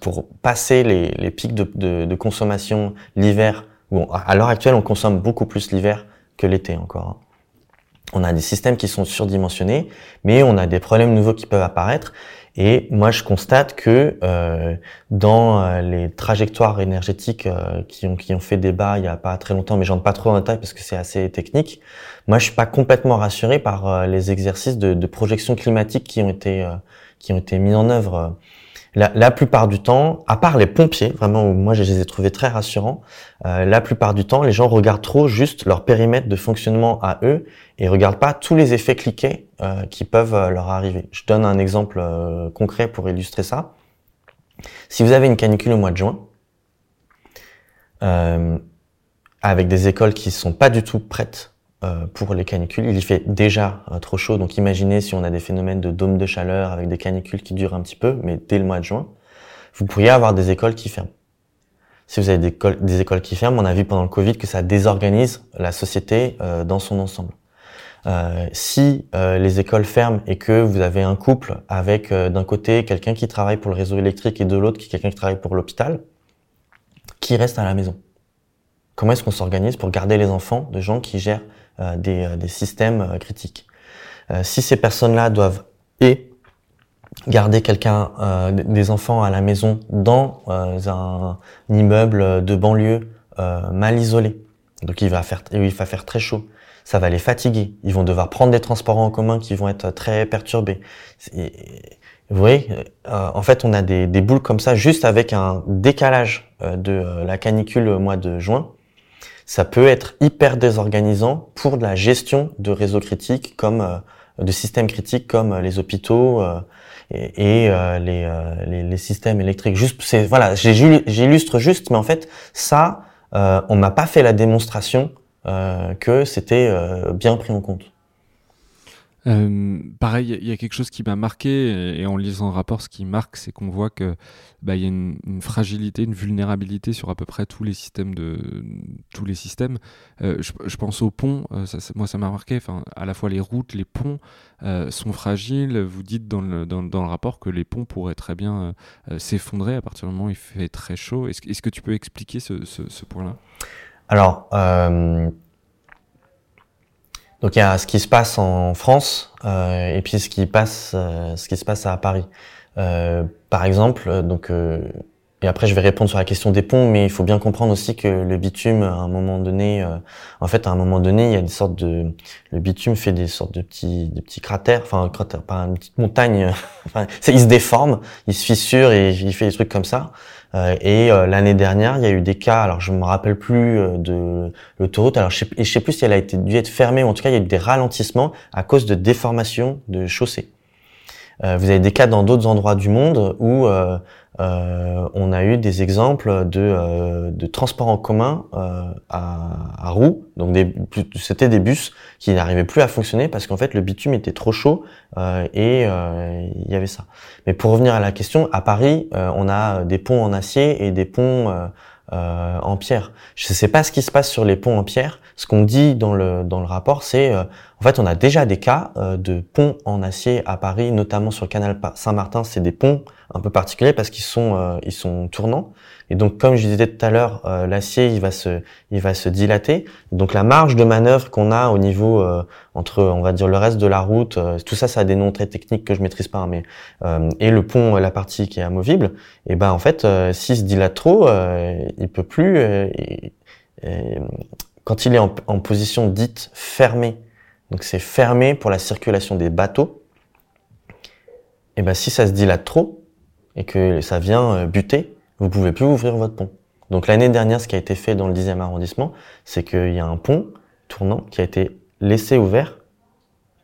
pour passer les, pics de, consommation l'hiver, bon, à l'heure actuelle, on consomme beaucoup plus l'hiver que l'été encore. Hein. On a des systèmes qui sont surdimensionnés, mais on a des problèmes nouveaux qui peuvent apparaître. Et moi, je constate que euh, dans euh, les trajectoires énergétiques euh, qui, ont, qui ont fait débat il y a pas très longtemps, mais j'entre pas trop en détail parce que c'est assez technique, moi, je suis pas complètement rassuré par euh, les exercices de, de, projection climatique qui ont été qui ont été mis en œuvre. La, plupart du temps, à part les pompiers, vraiment, moi je les ai trouvés très rassurants, la plupart du temps, les gens regardent trop juste leur périmètre de fonctionnement à eux et regardent pas tous les effets cliqués euh, qui peuvent euh, leur arriver. Je donne un exemple euh, concret pour illustrer ça. Si vous avez une canicule au mois de juin, avec des écoles qui sont pas du tout prêtes pour les canicules, il y fait déjà trop chaud. Donc imaginez si on a des phénomènes de dôme de chaleur avec des canicules qui durent un petit peu, mais dès le mois de juin, vous pourriez avoir des écoles qui ferment si vous avez des, écoles qui ferment, on a vu pendant le Covid que ça désorganise la société dans son ensemble. Euh, si euh, les écoles ferment et que vous avez un couple avec euh, d'un côté quelqu'un qui travaille pour le réseau électrique et de l'autre quelqu'un qui travaille pour l'hôpital, qui reste à la maison Comment est-ce qu'on s'organise pour garder les enfants de gens qui gèrent des, des, systèmes critiques Si ces personnes-là doivent et garder quelqu'un, des enfants à la maison dans un, immeuble de banlieue mal isolé, donc il va faire, il va faire très chaud ça va les fatiguer. Ils vont devoir prendre des transports en commun qui vont être très perturbés. vous voyez, euh, en fait, on a des, des, boules comme ça juste avec un décalage euh, de euh, la canicule au mois de juin. Ça peut être hyper désorganisant pour la gestion de réseaux critiques comme de systèmes critiques comme les hôpitaux et, et les, les, les, systèmes électriques. Juste, c'est voilà, j'illustre juste, mais en fait, ça, on m'a pas fait la démonstration euh, que c'était euh, bien pris en compte. Euh, pareil, il y a quelque chose qui m'a marqué, et en lisant le rapport, ce qui marque, c'est qu'on voit que bah, y a une, fragilité, une vulnérabilité sur à peu près tous les systèmes de tous les systèmes. je, pense aux ponts, ça, moi ça m'a marqué. Enfin, à la fois les routes, les ponts sont fragiles. Vous dites dans le, dans, dans, le rapport que les ponts pourraient très bien s'effondrer à partir du moment où il fait très chaud. Est-ce, est-ce que tu peux expliquer ce, ce, ce point-là? Alors, euh, donc il y a ce qui se passe en France euh, et puis ce qui passe, euh, ce qui se passe à Paris. Euh, par exemple, donc et après, je vais répondre sur la question des ponts, mais il faut bien comprendre aussi que le bitume, à un moment donné, en fait, à un moment donné, il y a des sortes de, le bitume fait des sortes de petits, de petits cratères, enfin, cratère, pas une petite montagne, enfin, il se déforme, il se fissure et il fait des trucs comme ça. Euh, et euh, l'année dernière, il y a eu des cas, alors je me rappelle plus euh, de l'autoroute, alors je sais, sais plus si elle a dû être fermée, ou en tout cas il y a eu des ralentissements à cause de déformations de chaussées. vous avez des cas dans d'autres endroits du monde où euh, on a eu des exemples de, euh, de transport en commun euh, à, à roues. Donc c'était des bus qui n'arrivaient plus à fonctionner parce qu'en fait le bitume était trop chaud et il y avait ça. Mais pour revenir à la question, à Paris, on a des ponts en acier et des ponts en pierre. Je ne sais pas ce qui se passe sur les ponts en pierre. Ce qu'on dit dans le dans le rapport, c'est en fait on a déjà des cas de ponts en acier à Paris, notamment sur le canal Saint-Martin. C'est des ponts un peu particulier parce qu'ils sont euh, ils sont tournants et donc comme je disais tout à l'heure euh, l'acier il va se il va se dilater donc la marge de manœuvre qu'on a au niveau euh, entre on va dire le reste de la route tout ça ça a des noms très techniques que je maîtrise pas hein, mais et le pont la partie qui est amovible et ben en fait s'il se dilate trop il peut plus quand il est en, position dite fermée donc c'est fermé pour la circulation des bateaux et ben si ça se dilate trop et que ça vient euh, buter, vous pouvez plus ouvrir votre pont. Donc l'année dernière, ce qui a été fait dans le 10e arrondissement, c'est qu'il y a un pont tournant qui a été laissé ouvert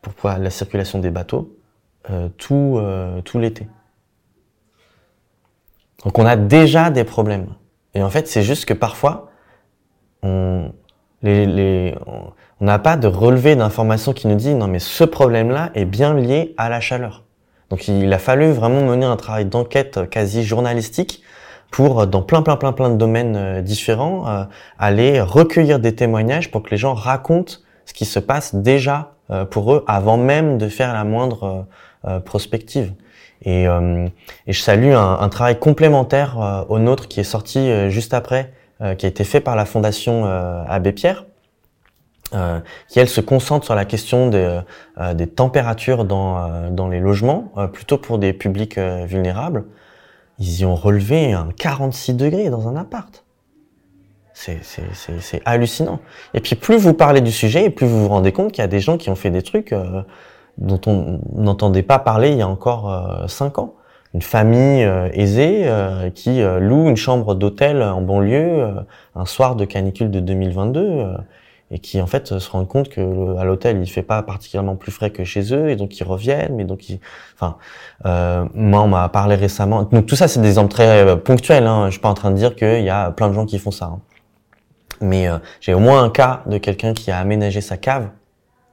pour la circulation des bateaux euh, tout, euh, tout l'été. Donc on a déjà des problèmes. Et en fait, c'est juste que parfois, on les, les, on n'a pas de relevé d'informations qui nous dit non mais ce problème-là est bien lié à la chaleur. Donc il a fallu vraiment mener un travail d'enquête quasi journalistique pour, dans plein, plein, plein, plein de domaines euh, différents, euh, aller recueillir des témoignages pour que les gens racontent ce qui se passe déjà euh, pour eux avant même de faire la moindre prospective. Et, et, je salue un, un travail complémentaire au nôtre qui est sorti juste après, qui a été fait par la Fondation Abbé Pierre, euh, qui elle se concentre sur la question des, euh, des températures dans, euh, dans les logements, plutôt pour des publics vulnérables. Ils y ont relevé un 46 degrés dans un appart. C'est hallucinant. Et puis plus vous parlez du sujet, et plus vous vous rendez compte qu'il y a des gens qui ont fait des trucs dont on n'entendait pas parler il y a encore 5 ans. Une famille aisée qui loue une chambre d'hôtel en banlieue un soir de canicule de 2022 et qui en fait se rendent compte que à l'hôtel il fait pas particulièrement plus frais que chez eux et donc ils reviennent mais donc enfin euh, moi on m'a parlé récemment donc tout ça c'est des exemples très euh, ponctuels hein. je suis pas en train de dire qu'il y a plein de gens qui font ça hein. mais euh, j'ai au moins un cas de quelqu'un qui a aménagé sa cave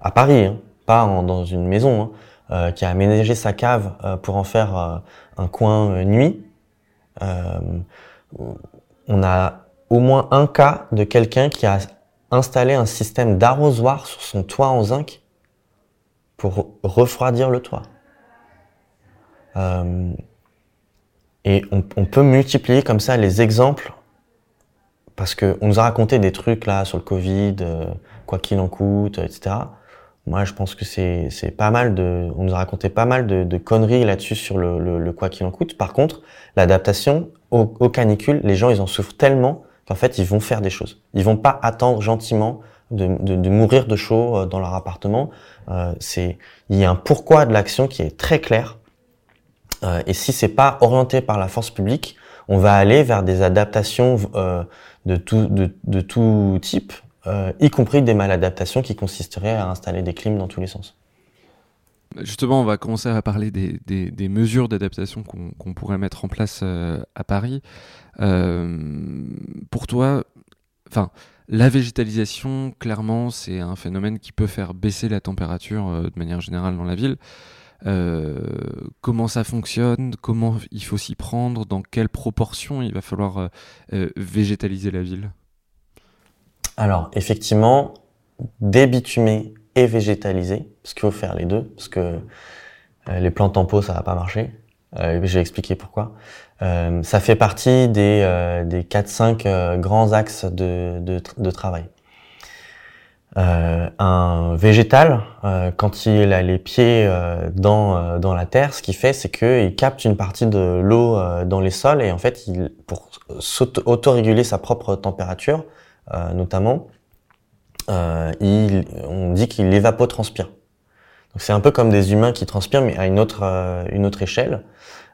à Paris hein, pas dans une maison hein, euh, qui a aménagé sa cave pour en faire un coin nuit on a au moins un cas de quelqu'un qui a installer un système d'arrosoir sur son toit en zinc pour refroidir le toit. Euh, et on, peut multiplier comme ça les exemples parce qu'on nous a raconté des trucs là sur le Covid, euh, quoi qu'il en coûte, etc. Moi, je pense que c'est pas mal de. On nous a raconté pas mal de, conneries là-dessus sur le, quoi qu'il en coûte. Par contre, l'adaptation au, au canicule, les gens ils en souffrent tellement qu'en fait, ils vont faire des choses. Ils vont pas attendre gentiment de, de, de mourir de chaud euh, dans leur appartement. Euh, il y a un pourquoi de l'action qui est très clair. Euh, et si c'est pas orienté par la force publique, on va aller vers des adaptations euh, de, tout, de, de tout type, euh, y compris des maladaptations qui consisteraient à installer des clims dans tous les sens. Justement, on va commencer à parler des, mesures d'adaptation qu'on pourrait mettre en place euh, à Paris. Euh, pour toi, enfin, la végétalisation, clairement, c'est un phénomène qui peut faire baisser la température de manière générale dans la ville. Comment ça fonctionne, comment il faut s'y prendre, dans quelle proportion il va falloir végétaliser la ville? Alors, effectivement, débitumer et végétaliser, parce qu'il faut faire les deux, parce que les plantes en pot, ça va pas marcher. Euh, je vais pourquoi. Euh, ça fait partie des, euh, des 4-5 euh, grands axes de, travail. Euh, un végétal, quand il a les pieds dans, dans la terre, ce qu'il fait, c'est qu'il capte une partie de l'eau dans les sols et en fait, il, pour auto-réguler sa propre température, notamment, il, on dit qu'il évapotranspire. Donc c'est un peu comme des humains qui transpirent, mais à une autre, une autre échelle.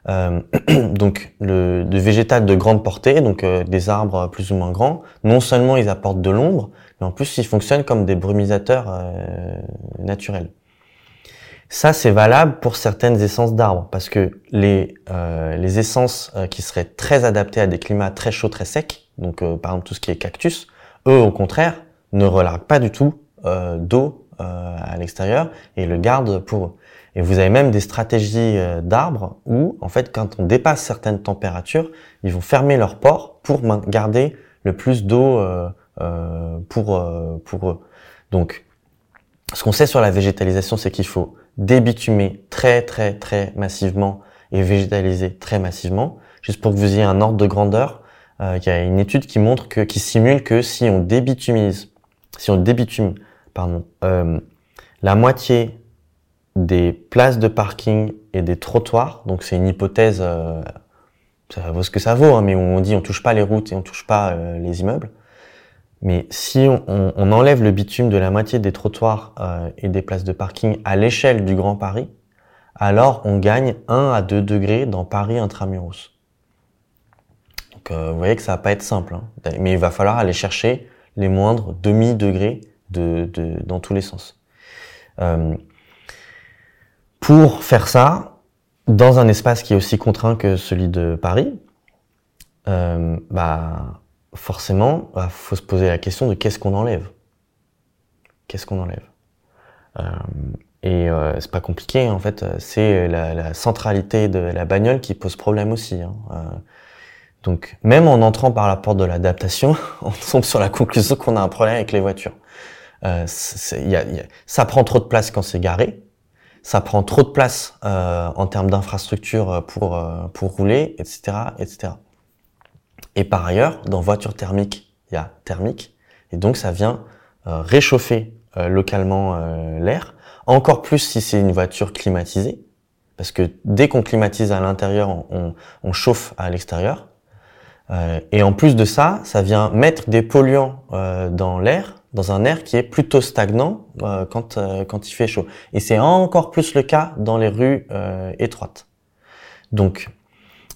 Euh, donc le, de végétal de grande portée, donc euh, des arbres plus ou moins grands, non seulement ils apportent de l'ombre, mais en plus ils fonctionnent comme des brumisateurs euh, naturels. Ça c'est valable pour certaines essences d'arbres, parce que les, les essences qui seraient très adaptées à des climats très chauds, très secs, donc par exemple tout ce qui est cactus, eux au contraire ne relarguent pas du tout d'eau à l'extérieur et le gardent pour eux. Et vous avez même des stratégies euh, d'arbres où, en fait, quand on dépasse certaines températures, ils vont fermer leurs pores pour garder le plus d'eau euh, euh, pour, pour eux. Donc, ce qu'on sait sur la végétalisation, c'est qu'il faut débitumer très très très massivement et végétaliser très massivement. Juste pour que vous ayez un ordre de grandeur, il y a une étude qui montre que, qui simule que si on débitumise, si on débitume, pardon, la moitié des places de parking et des trottoirs. Donc c'est une hypothèse, euh, ça vaut ce que ça vaut, hein, mais on dit on touche pas les routes et on touche pas euh, les immeubles. Mais si on, on, enlève le bitume de la moitié des trottoirs euh, et des places de parking à l'échelle du Grand Paris, alors on gagne 1 à 2 degrés dans Paris intramuros. Donc vous voyez que ça va pas être simple, hein. mais il va falloir aller chercher les moindres demi-degrés de, dans tous les sens. Pour faire ça, dans un espace qui est aussi contraint que celui de Paris, euh, bah forcément, il bah, faut se poser la question de qu'est-ce qu'on enlève? Qu'est-ce qu'on enlève? Euh, Et euh, c'est pas compliqué, en fait, c'est la, centralité de la bagnole qui pose problème aussi. Hein. Euh, donc, même en entrant par la porte de l'adaptation, on tombe sur la conclusion qu'on a un problème avec les voitures. Euh, y a, y a, ça prend trop de place quand c'est garé, ça prend trop de place euh, en termes d'infrastructure euh, pour, euh, pour rouler, etc., etc. Et par ailleurs, dans voiture thermique, il y a thermique, et donc ça vient réchauffer localement l'air, encore plus si c'est une voiture climatisée, parce que dès qu'on climatise à l'intérieur, on, on, chauffe à l'extérieur. Euh, et en plus de ça, ça vient mettre des polluants euh, dans l'air, dans un air qui est plutôt stagnant euh, quand, quand il fait chaud. Et c'est encore plus le cas dans les rues étroites. Donc,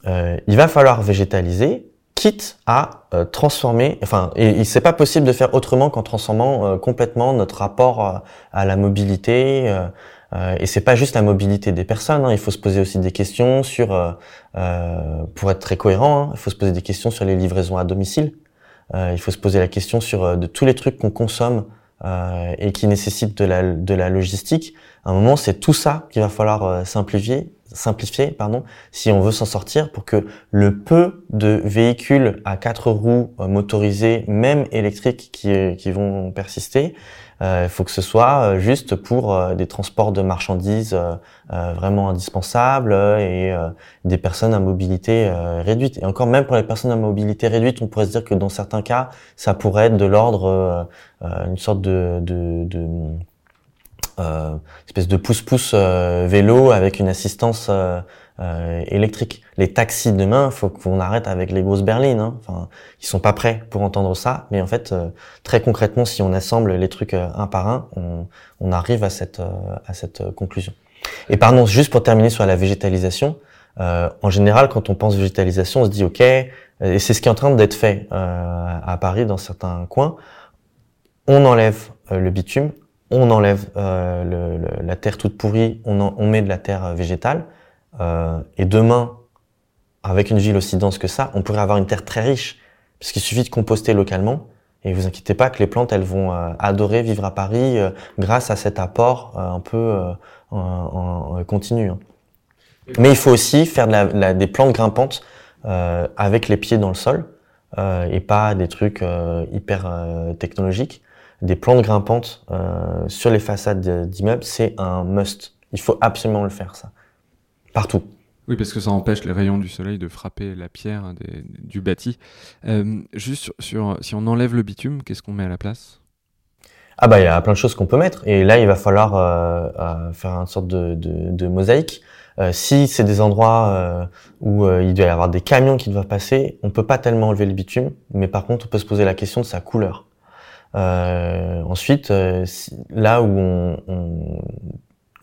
il va falloir végétaliser, quitte à transformer. Enfin, et, c'est pas possible de faire autrement qu'en transformant complètement notre rapport à la mobilité. Euh, et c'est pas juste la mobilité des personnes. Hein. Il faut se poser aussi des questions sur, euh, euh, pour être très cohérent, hein, il faut se poser des questions sur les livraisons à domicile. il faut se poser la question sur de tous les trucs qu'on consomme et qui nécessitent de la, de la logistique. À un moment, c'est tout ça qu'il va falloir simplifier, simplifier, pardon, si on veut s'en sortir pour que le peu de véhicules à quatre roues motorisés, même électriques, qui, qui vont persister, euh, il faut que ce soit euh, juste pour euh, des transports de marchandises vraiment indispensables et des personnes à mobilité réduite. Et encore même pour les personnes à mobilité réduite, on pourrait se dire que dans certains cas, ça pourrait être de l'ordre une sorte de, de, de espèce de pouce-pouce vélo avec une assistance euh, électrique. Les taxis demain, faut qu'on arrête avec les grosses berlines. Hein. Enfin, ils sont pas prêts pour entendre ça. Mais en fait, euh, très concrètement, si on assemble les trucs euh, un par un, on, on arrive à cette euh, à cette conclusion. Et pardon, juste pour terminer sur la végétalisation. en général, quand on pense végétalisation, on se dit OK, et c'est ce qui est en train d'être fait à Paris dans certains coins. On enlève le bitume, on enlève le, la terre toute pourrie, on, on met de la terre végétale. Euh, et demain, avec une ville aussi dense que ça, on pourrait avoir une terre très riche, puisqu'il suffit de composter localement. Et vous inquiétez pas que les plantes, elles vont euh, adorer vivre à Paris euh, grâce à cet apport un peu en, continu. Hein. Mais il faut aussi faire de la, des plantes grimpantes avec les pieds dans le sol et pas des trucs hyper technologiques. Des plantes grimpantes sur les façades d'immeubles, c'est un must. Il faut absolument le faire, ça partout. Oui, parce que ça empêche les rayons du soleil de frapper la pierre du bâti. Euh, juste sur, si on enlève le bitume, qu'est-ce qu'on met à la place? Ah bah il y a plein de choses qu'on peut mettre. Et là, il va falloir euh, euh, faire une sorte de, de, de mosaïque. si c'est des endroits où il doit y avoir des camions qui doivent passer, on peut pas tellement enlever le bitume, mais par contre, on peut se poser la question de sa couleur. ensuite, là où on, on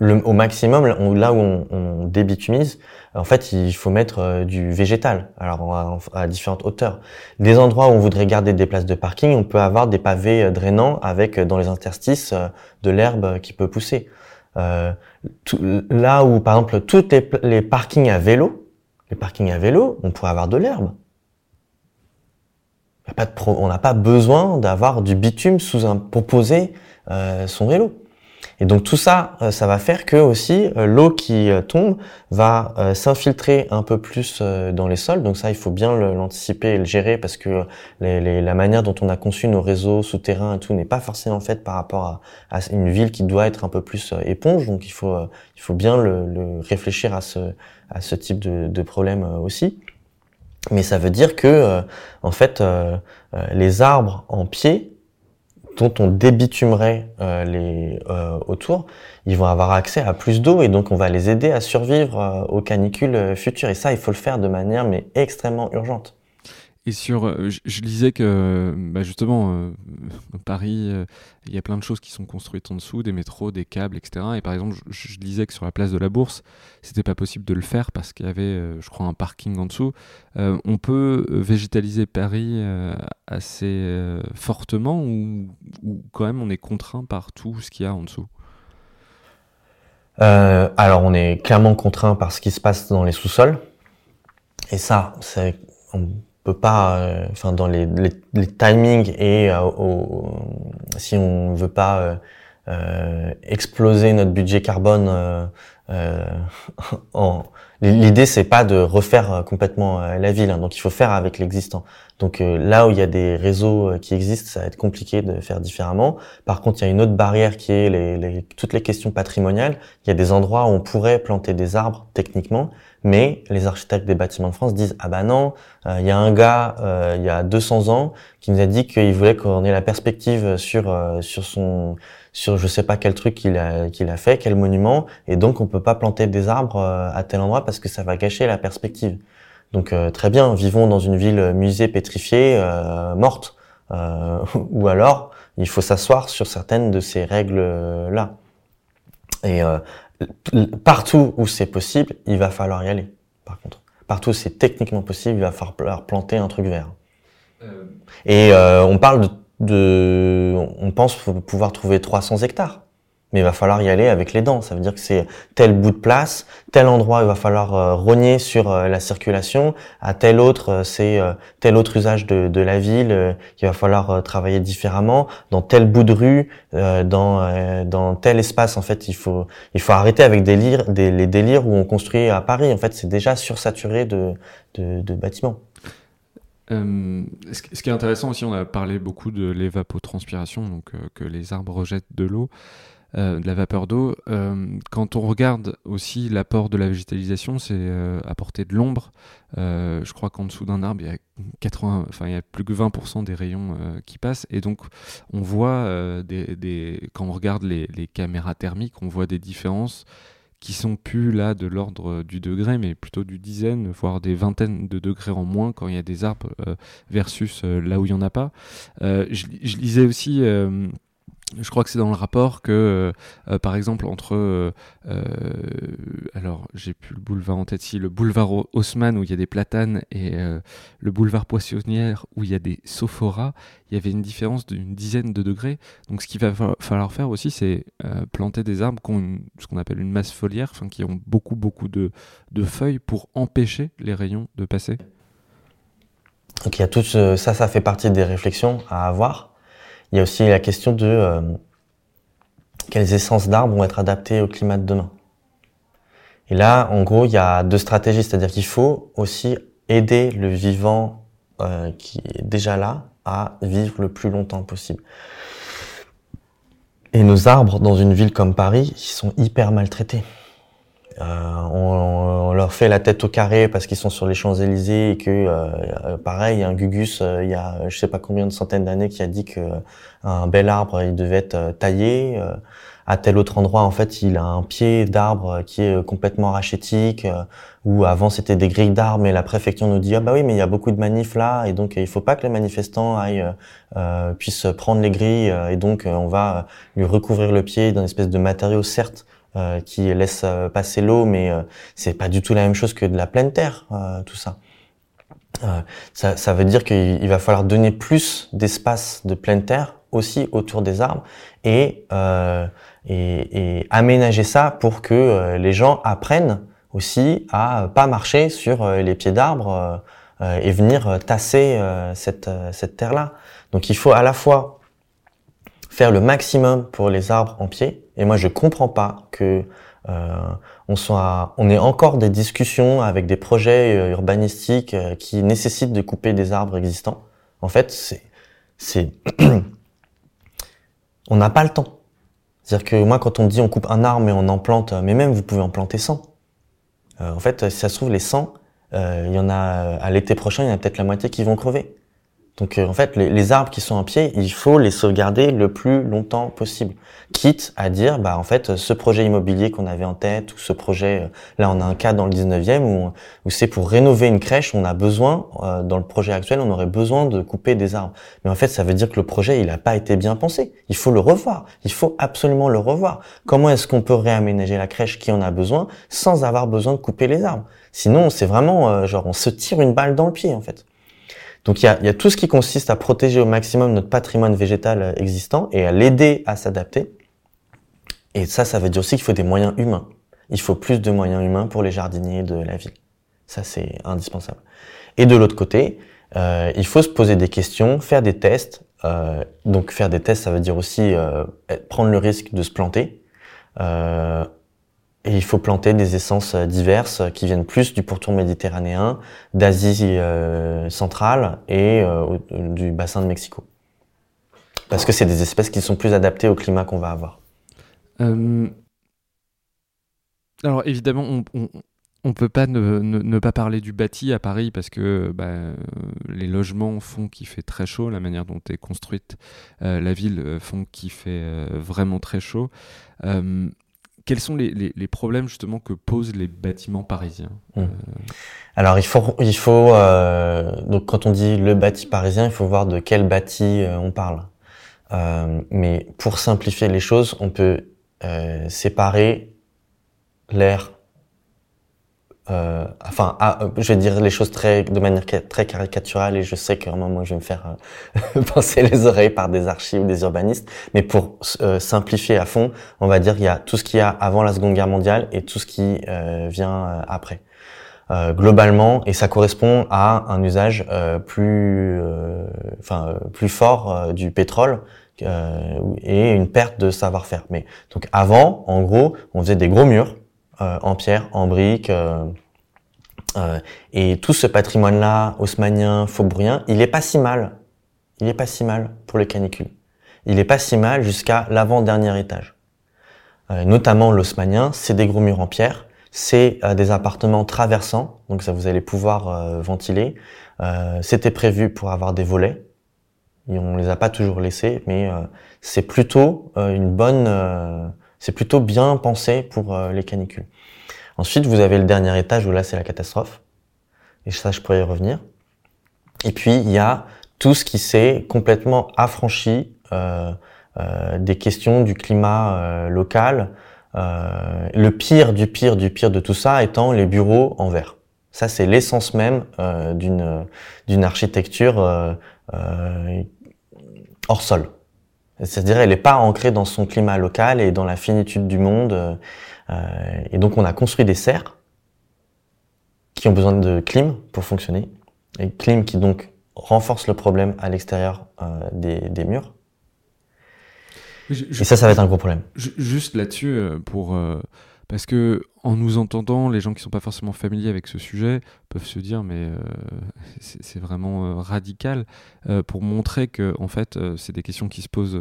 au maximum, là où on, on, débitumise, en fait, il faut mettre euh, du végétal, alors à, différentes hauteurs. Des endroits où on voudrait garder des places de parking, on peut avoir des pavés euh, drainants avec euh, dans les interstices de l'herbe qui peut pousser. Euh, là où, par exemple, tous les, les, parkings à vélo, les parkings à vélo, on pourrait avoir de l'herbe. on n'a pas besoin d'avoir du bitume sous un, pour poser euh, son vélo. Et donc tout ça, euh, ça va faire que aussi euh, l'eau qui euh, tombe va s'infiltrer un peu plus dans les sols. Donc ça, il faut bien l'anticiper et le gérer parce que la manière dont on a conçu nos réseaux souterrains et tout n'est pas forcément faite par rapport à, une ville qui doit être un peu plus éponge. Donc il faut, il faut bien le, réfléchir à ce, à ce type de, de problème aussi. Mais ça veut dire que, en fait, les arbres en pied dont on débitumerait euh, les euh, autour, ils vont avoir accès à plus d'eau et donc on va les aider à survivre euh, aux canicules futures. Et ça, il faut le faire de manière mais extrêmement urgente. Et sur, euh, je, disais que bah justement, euh, Paris, euh, il y a plein de choses qui sont construites en dessous, des métros, des câbles, etc. Et par exemple, je, disais que sur la place de la Bourse, c'était pas possible de le faire parce qu'il y avait, je crois, un parking en dessous. on peut végétaliser Paris assez fortement ou, quand même on est contraint par tout ce qu'il y a en dessous? Alors on est clairement contraint par ce qui se passe dans les sous-sols. Et ça, c'est peut pas, euh, enfin dans les, les, timings et euh, si on veut pas euh, exploser notre budget carbone en l'idée c'est pas de refaire complètement la ville, hein, donc il faut faire avec l'existant. Donc là où il y a des réseaux qui existent, ça va être compliqué de faire différemment. Par contre, il y a une autre barrière qui est les, les, toutes les questions patrimoniales. Il y a des endroits où on pourrait planter des arbres techniquement, mais les architectes des bâtiments de France disent ah bah non, euh, il y a un gars euh, il y a 200 ans qui nous a dit qu'il voulait qu'on ait la perspective sur euh, sur son sur je sais pas quel truc qu'il a qu'il a fait, quel monument, et donc on peut pas planter des arbres à tel endroit parce que ça va gâcher la perspective. Donc très bien, vivons dans une ville musée pétrifiée, morte, ou alors il faut s'asseoir sur certaines de ces règles là. Et partout où c'est possible, il va falloir y aller. Par contre, partout où c'est techniquement possible, il va falloir planter un truc vert. Euh. Et euh, on parle de, de, on pense pouvoir trouver 300 hectares mais il va falloir y aller avec les dents. Ça veut dire que c'est tel bout de place, tel endroit, il va falloir euh, rogner sur euh, la circulation, à tel autre, euh, c'est tel autre usage de, de la ville, il va falloir travailler différemment. Dans tel bout de rue, dans dans tel espace, en fait, il faut il faut arrêter avec des, délires, des les délires où on construit à Paris. En fait, c'est déjà sursaturé de de, de bâtiments. Ce qui est intéressant aussi, on a parlé beaucoup de l'évapotranspiration, donc que les arbres rejettent de l'eau. Euh, de la vapeur d'eau. Euh, quand on regarde aussi l'apport de la végétalisation, c'est euh, apporter de l'ombre. je crois qu'en dessous d'un arbre, il y a 80, enfin il y a plus que 20% des rayons qui passent, et donc on voit des, quand on regarde les, caméras thermiques, on voit des différences qui sont plus là de l'ordre du degré, mais plutôt du dizaine, voire des vingtaines de degrés en moins quand il y a des arbres versus là où il n'y en a pas. Je, je, lisais aussi je crois que c'est dans le rapport que, euh, euh, par exemple, entre, euh, alors j'ai plus le boulevard en tête, si le boulevard Haussmann où il y a des platanes et le boulevard Poissonnière où il y a des sophoras, il y avait une différence d'une dizaine de degrés. Donc ce qu'il va falloir faire aussi, c'est planter des arbres qui ont ce qu'on appelle une masse foliaire, enfin qui ont beaucoup beaucoup de, de, feuilles pour empêcher les rayons de passer. Donc il y a tout ça, ça fait partie des réflexions à avoir. Il y a aussi la question de euh, quelles essences d'arbres vont être adaptées au climat de demain. Et là, en gros, il y a deux stratégies, c'est-à-dire qu'il faut aussi aider le vivant euh, qui est déjà là à vivre le plus longtemps possible. Et nos arbres dans une ville comme Paris, ils sont hyper maltraités. Euh, leur fait la tête au carré parce qu'ils sont sur les Champs-Élysées et que, euh, pareil, un Gugus, euh, il y a je sais pas combien de centaines d'années qui a dit que un bel arbre, il devait être taillé. à tel autre endroit, en fait, il a un pied d'arbre qui est complètement rachétique, ou avant c'était des grilles d'arbres, mais la préfecture nous dit ah bah oui, mais il y a beaucoup de manifs là, et donc il faut pas que les manifestants aillent puissent prendre les grilles, et donc on va lui recouvrir le pied d'un espèce de matériau certes euh, qui laisse euh, passer l'eau, mais euh, c'est pas du tout la même chose que de la pleine terre, tout ça. ça. Ça veut dire qu'il va falloir donner plus d'espace de pleine terre aussi autour des arbres et, et, et, aménager ça pour que les gens apprennent aussi à pas marcher sur les pieds d'arbres et venir tasser cette, cette terre-là. Donc il faut à la fois faire le maximum pour les arbres en pied. Et moi, je comprends pas que euh, on soit, on ait encore des discussions avec des projets euh, urbanistiques euh, qui nécessitent de couper des arbres existants. En fait, c'est, c'est, on n'a pas le temps. C'est-à-dire que moi, quand on dit on coupe un arbre et on en plante, mais même vous pouvez en planter 100. Euh, en fait, si ça se trouve, les 100, il y en a à l'été prochain, il y en a peut-être la moitié qui vont crever. Donc euh, en fait, les, arbres qui sont en pied, il faut les sauvegarder le plus longtemps possible. Quitte à dire, bah en fait, ce projet immobilier qu'on avait en tête, ou ce projet, euh, là on a un cas dans le 19e où, où c'est pour rénover une crèche, on a besoin, euh, dans le projet actuel, on aurait besoin de couper des arbres. Mais en fait, ça veut dire que le projet, il n'a pas été bien pensé. Il faut le revoir. Il faut absolument le revoir. Comment est-ce qu'on peut réaménager la crèche qui en a besoin sans avoir besoin de couper les arbres? Sinon, c'est vraiment genre on se tire une balle dans le pied en fait. Donc il y a, y a, tout ce qui consiste à protéger au maximum notre patrimoine végétal euh, existant et à l'aider à s'adapter. Et ça, ça veut dire aussi qu'il faut des moyens humains. Il faut plus de moyens humains pour les jardiniers de la ville. Ça, c'est indispensable. Et de l'autre côté, euh, il faut se poser des questions, faire des tests. Euh, donc faire des tests, ça veut dire aussi euh, prendre le risque de se planter. Euh, Et il faut planter des essences diverses qui viennent plus du pourtour méditerranéen, d'Asie centrale et du bassin de Mexico. Parce que c'est des espèces qui sont plus adaptées au climat qu'on va avoir. alors évidemment, on, on peut pas ne, pas parler du bâti à Paris parce que bah, les logements font qu'il fait très chaud, la manière dont est construite euh, la ville euh, font qu'il fait euh, vraiment très chaud. Quels sont les, problèmes justement que posent les bâtiments parisiens? Mmh. Alors il faut, il faut donc quand on dit le bâti parisien, il faut voir de quel bâti on parle. mais pour simplifier les choses, on peut séparer l'air euh, enfin, euh, je vais dire les choses très, de manière très caricaturale et je sais qu'à un moment je vais me faire euh, les oreilles par des archives, des urbanistes. Mais pour simplifier à fond, on va dire qu'il y a tout ce qu'il y a avant la Seconde Guerre mondiale et tout ce qui vient après. globalement, et ça correspond à un usage plus, enfin, plus fort du pétrole et une perte de savoir-faire. Mais donc avant, en gros, on faisait des gros murs euh, en pierre, en briques. Euh, euh, et tout ce patrimoine-là, haussmanien, faubourien, il est pas si mal. Il est pas si mal pour les canicules. Il est pas si mal jusqu'à l'avant-dernier étage. notamment l'haussmanien, c'est des gros murs en pierre, c'est des appartements traversants, donc ça vous allez pouvoir ventiler. C'était prévu pour avoir des volets, et on les a pas toujours laissés, mais c'est plutôt une bonne c'est plutôt bien pensé pour euh, les canicules. Ensuite, vous avez le dernier étage où là, c'est la catastrophe. Et ça, je pourrais y revenir. Et puis, il y a tout ce qui s'est complètement affranchi euh, euh, des questions du climat local. Le pire du pire du pire de tout ça étant les bureaux en verre. Ça, c'est l'essence même d'une d'une architecture hors sol. C'est-à-dire, elle n'est pas ancrée dans son climat local et dans la finitude du monde. Euh, et donc, on a construit des serres qui ont besoin de clim pour fonctionner. Et clim qui donc renforce le problème à l'extérieur euh, des, des, murs. et ça, ça va être un gros problème. Juste là-dessus, euh, pour parce que en nous entendant, les gens qui sont pas forcément familiers avec ce sujet peuvent se dire mais euh, c'est vraiment euh, radical euh, pour montrer que en fait c'est des questions qui se posent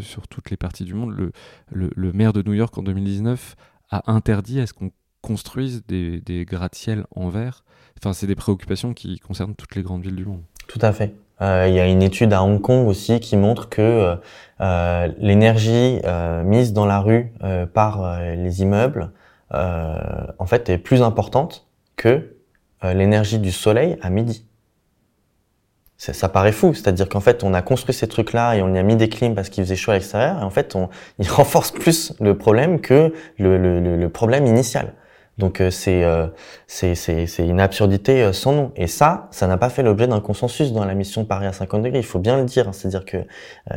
sur toutes les parties du monde. Le, le, maire de New York en 2019 a interdit à ce qu'on construise des, des gratte-ciel en verre. Enfin, c'est des préoccupations qui concernent toutes les grandes villes du monde. Tout à fait. Euh, il y a une étude à Hong Kong aussi qui montre que euh, euh l'énergie mise dans la rue par les immeubles, en fait, est plus importante que l'énergie du soleil à midi. Ça, paraît fou, c'est-à-dire qu'en fait, on a construit ces trucs-là et on y a mis des clims parce qu'il faisait chaud à l'extérieur, et en fait, on, il renforce plus le problème que le, le, le problème initial. Donc euh, euh, c'est c'est une absurdité euh, sans nom. Et ça, ça n'a pas fait l'objet d'un consensus dans la mission Paris à 50 degrés. Il faut bien le dire. Hein. C'est-à-dire que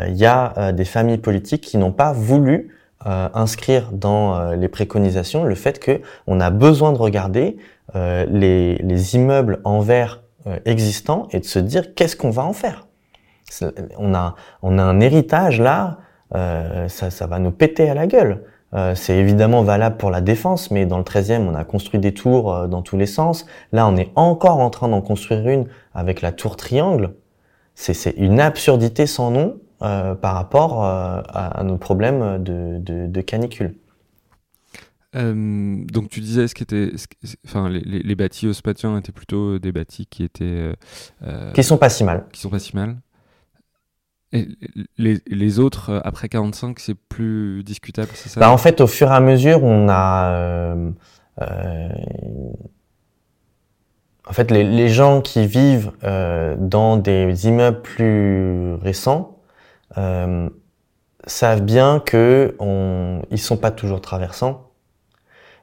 il y a des familles politiques qui n'ont pas voulu inscrire dans les préconisations le fait que on a besoin de regarder les, les immeubles en verre existants et de se dire qu'est-ce qu'on va en faire. On a on a un héritage là, ça ça va nous péter à la gueule. Euh, c'est évidemment valable pour la défense, mais dans le 13e, on a construit des tours euh, dans tous les sens. Là, on est encore en train d'en construire une avec la tour triangle. C'est une absurdité sans nom euh, par rapport à, nos problèmes de, canicule. donc tu disais ce qui était, enfin les, les, bâtis ospatiens étaient plutôt des bâtis qui étaient qui sont pas si mal, qui sont pas si mal. Les, autres, euh, après 45, c'est plus discutable, c'est ça? Bah, En fait, au fur et à mesure, on a... Euh, euh, en fait, les, les, gens qui vivent euh, dans des immeubles plus récents euh, savent bien que on, ils sont pas toujours traversants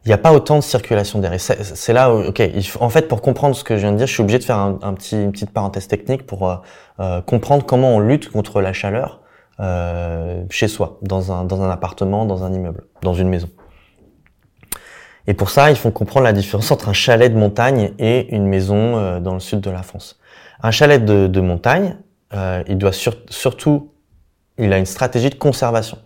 il n'y a pas autant de circulation d'air. C'est là, où, ok. En fait, pour comprendre ce que je viens de dire, je suis obligé de faire un petit, une petite parenthèse technique pour euh, euh, comprendre comment on lutte contre la chaleur euh, chez soi, dans un, dans un appartement, dans un immeuble, dans une maison. Et pour ça, il faut comprendre la différence entre un chalet de montagne et une maison euh, dans le sud de la France. Un chalet de, de montagne, euh, il doit surtout, il a une stratégie de conservation.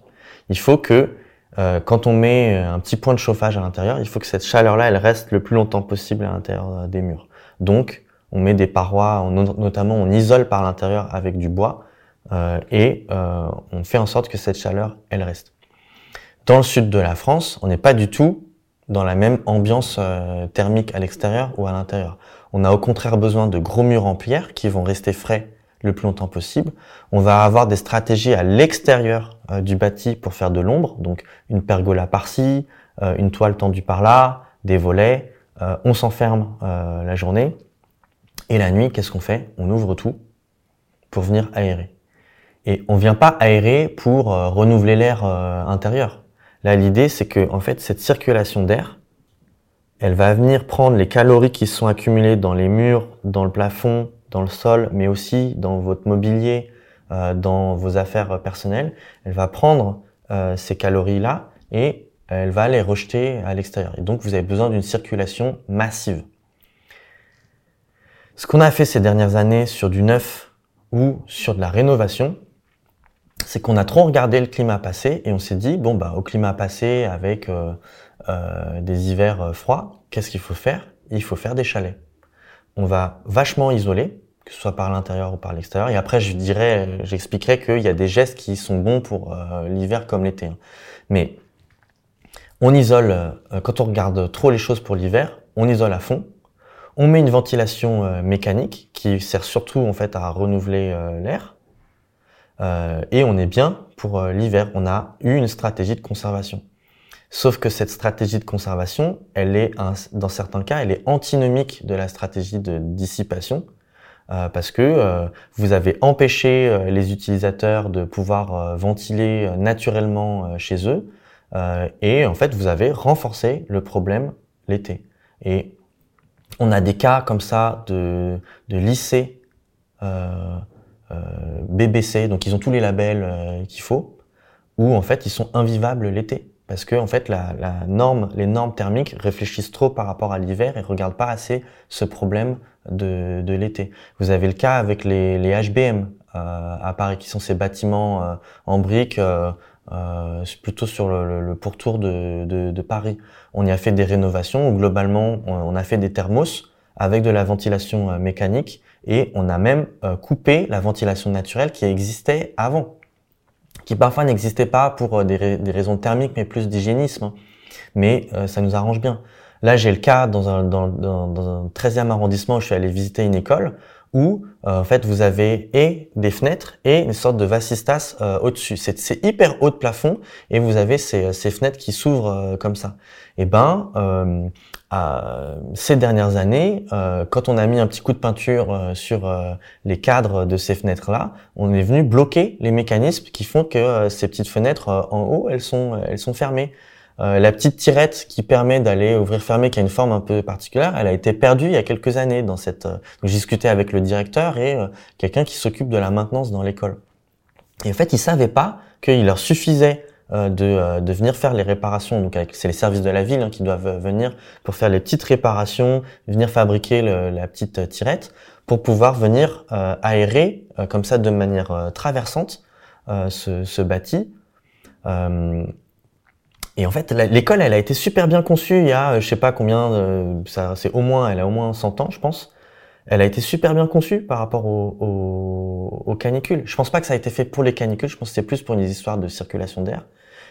Il faut que quand on met un petit point de chauffage à l'intérieur, il faut que cette chaleur-là, elle reste le plus longtemps possible à l'intérieur des murs. Donc, on met des parois, notamment on isole par l'intérieur avec du bois, et on fait en sorte que cette chaleur, elle reste. Dans le sud de la France, on n'est pas du tout dans la même ambiance thermique à l'extérieur ou à l'intérieur. On a au contraire besoin de gros murs en pierre qui vont rester frais le plus longtemps possible. On va avoir des stratégies à l'extérieur euh, du bâti pour faire de l'ombre, donc une pergola par-ci, euh, une toile tendue par là, des volets. Euh, on s'enferme la journée et la nuit, qu'est-ce qu'on fait? On ouvre tout pour venir aérer. Et on vient pas aérer pour renouveler l'air intérieur. Là, l'idée, c'est que en fait, cette circulation d'air, elle va venir prendre les calories qui sont accumulées dans les murs, dans le plafond, dans le sol, mais aussi dans votre mobilier, euh, dans vos affaires personnelles. Elle va prendre euh, ces calories-là et elle va les rejeter à l'extérieur. Et donc, vous avez besoin d'une circulation massive. Ce qu'on a fait ces dernières années sur du neuf ou sur de la rénovation, c'est qu'on a trop regardé le climat passé et on s'est dit, bon, bah, au climat passé avec euh, euh, des hivers euh, froids, qu'est-ce qu'il faut faire? Il faut faire des chalets. On va vachement isoler, que ce soit par l'intérieur ou par l'extérieur. Et après, je dirais, j'expliquerai qu'il y a des gestes qui sont bons pour euh, l'hiver comme l'été. Hein. Mais on isole, quand on regarde trop les choses pour l'hiver, on isole à fond. On met une ventilation mécanique qui sert surtout en fait à renouveler l'air. et on est bien pour l'hiver. On a eu une stratégie de conservation. Sauf que cette stratégie de conservation, elle est, dans certains cas, elle est antinomique de la stratégie de dissipation, euh, parce que euh, vous avez empêché euh, les utilisateurs de pouvoir ventiler naturellement chez eux, et en fait, vous avez renforcé le problème l'été. Et on a des cas comme ça de, de lycées BBC, donc ils ont tous les labels qu'il faut, où en fait ils sont invivables l'été parce que en fait la, la, norme, les normes thermiques réfléchissent trop par rapport à l'hiver et regardent pas assez ce problème de, de l'été. Vous avez le cas avec les, les HBM euh, à Paris, qui sont ces bâtiments euh, en briques, euh, euh, plutôt sur le, le, pourtour de, de, de, Paris. On y a fait des rénovations où globalement on, a fait des thermos avec de la ventilation euh, mécanique et on a même coupé la ventilation naturelle qui existait avant qui parfois n'existait pas pour euh, des, des, raisons thermiques, mais plus d'hygiénisme. Hein. Mais euh, ça nous arrange bien. Là, j'ai le cas dans un, dans, dans, dans un 13e arrondissement, je suis allé visiter une école où euh, en fait vous avez et des fenêtres et une sorte de vasistas au-dessus. C'est hyper haut de plafond et vous avez ces, ces fenêtres qui s'ouvrent comme ça. Et ben ces dernières années, euh, quand on a mis un petit coup de peinture euh, sur euh, les cadres de ces fenêtres-là, on est venu bloquer les mécanismes qui font que ces petites fenêtres en haut, elles sont, elles sont fermées. la petite tirette qui permet d'aller ouvrir-fermer, qui a une forme un peu particulière, elle a été perdue il y a quelques années dans cette. Donc discuté avec le directeur et quelqu'un qui s'occupe de la maintenance dans l'école. Et en fait, ils savaient pas qu'il leur suffisait de, euh, de, venir faire les réparations. Donc c'est les services de la ville hein, qui doivent venir pour faire les petites réparations, venir fabriquer la petite euh, tirette pour pouvoir venir aérer comme ça de manière traversante ce, ce, bâti. et en fait, l'école, elle a été super bien conçue. Il y a, je sais pas combien, ça, c'est au moins, elle a au moins 100 ans, je pense. Elle a été super bien conçue par rapport aux, aux canicules. Je pense pas que ça a été fait pour les canicules. Je pense que c'est plus pour une histoire de circulation d'air.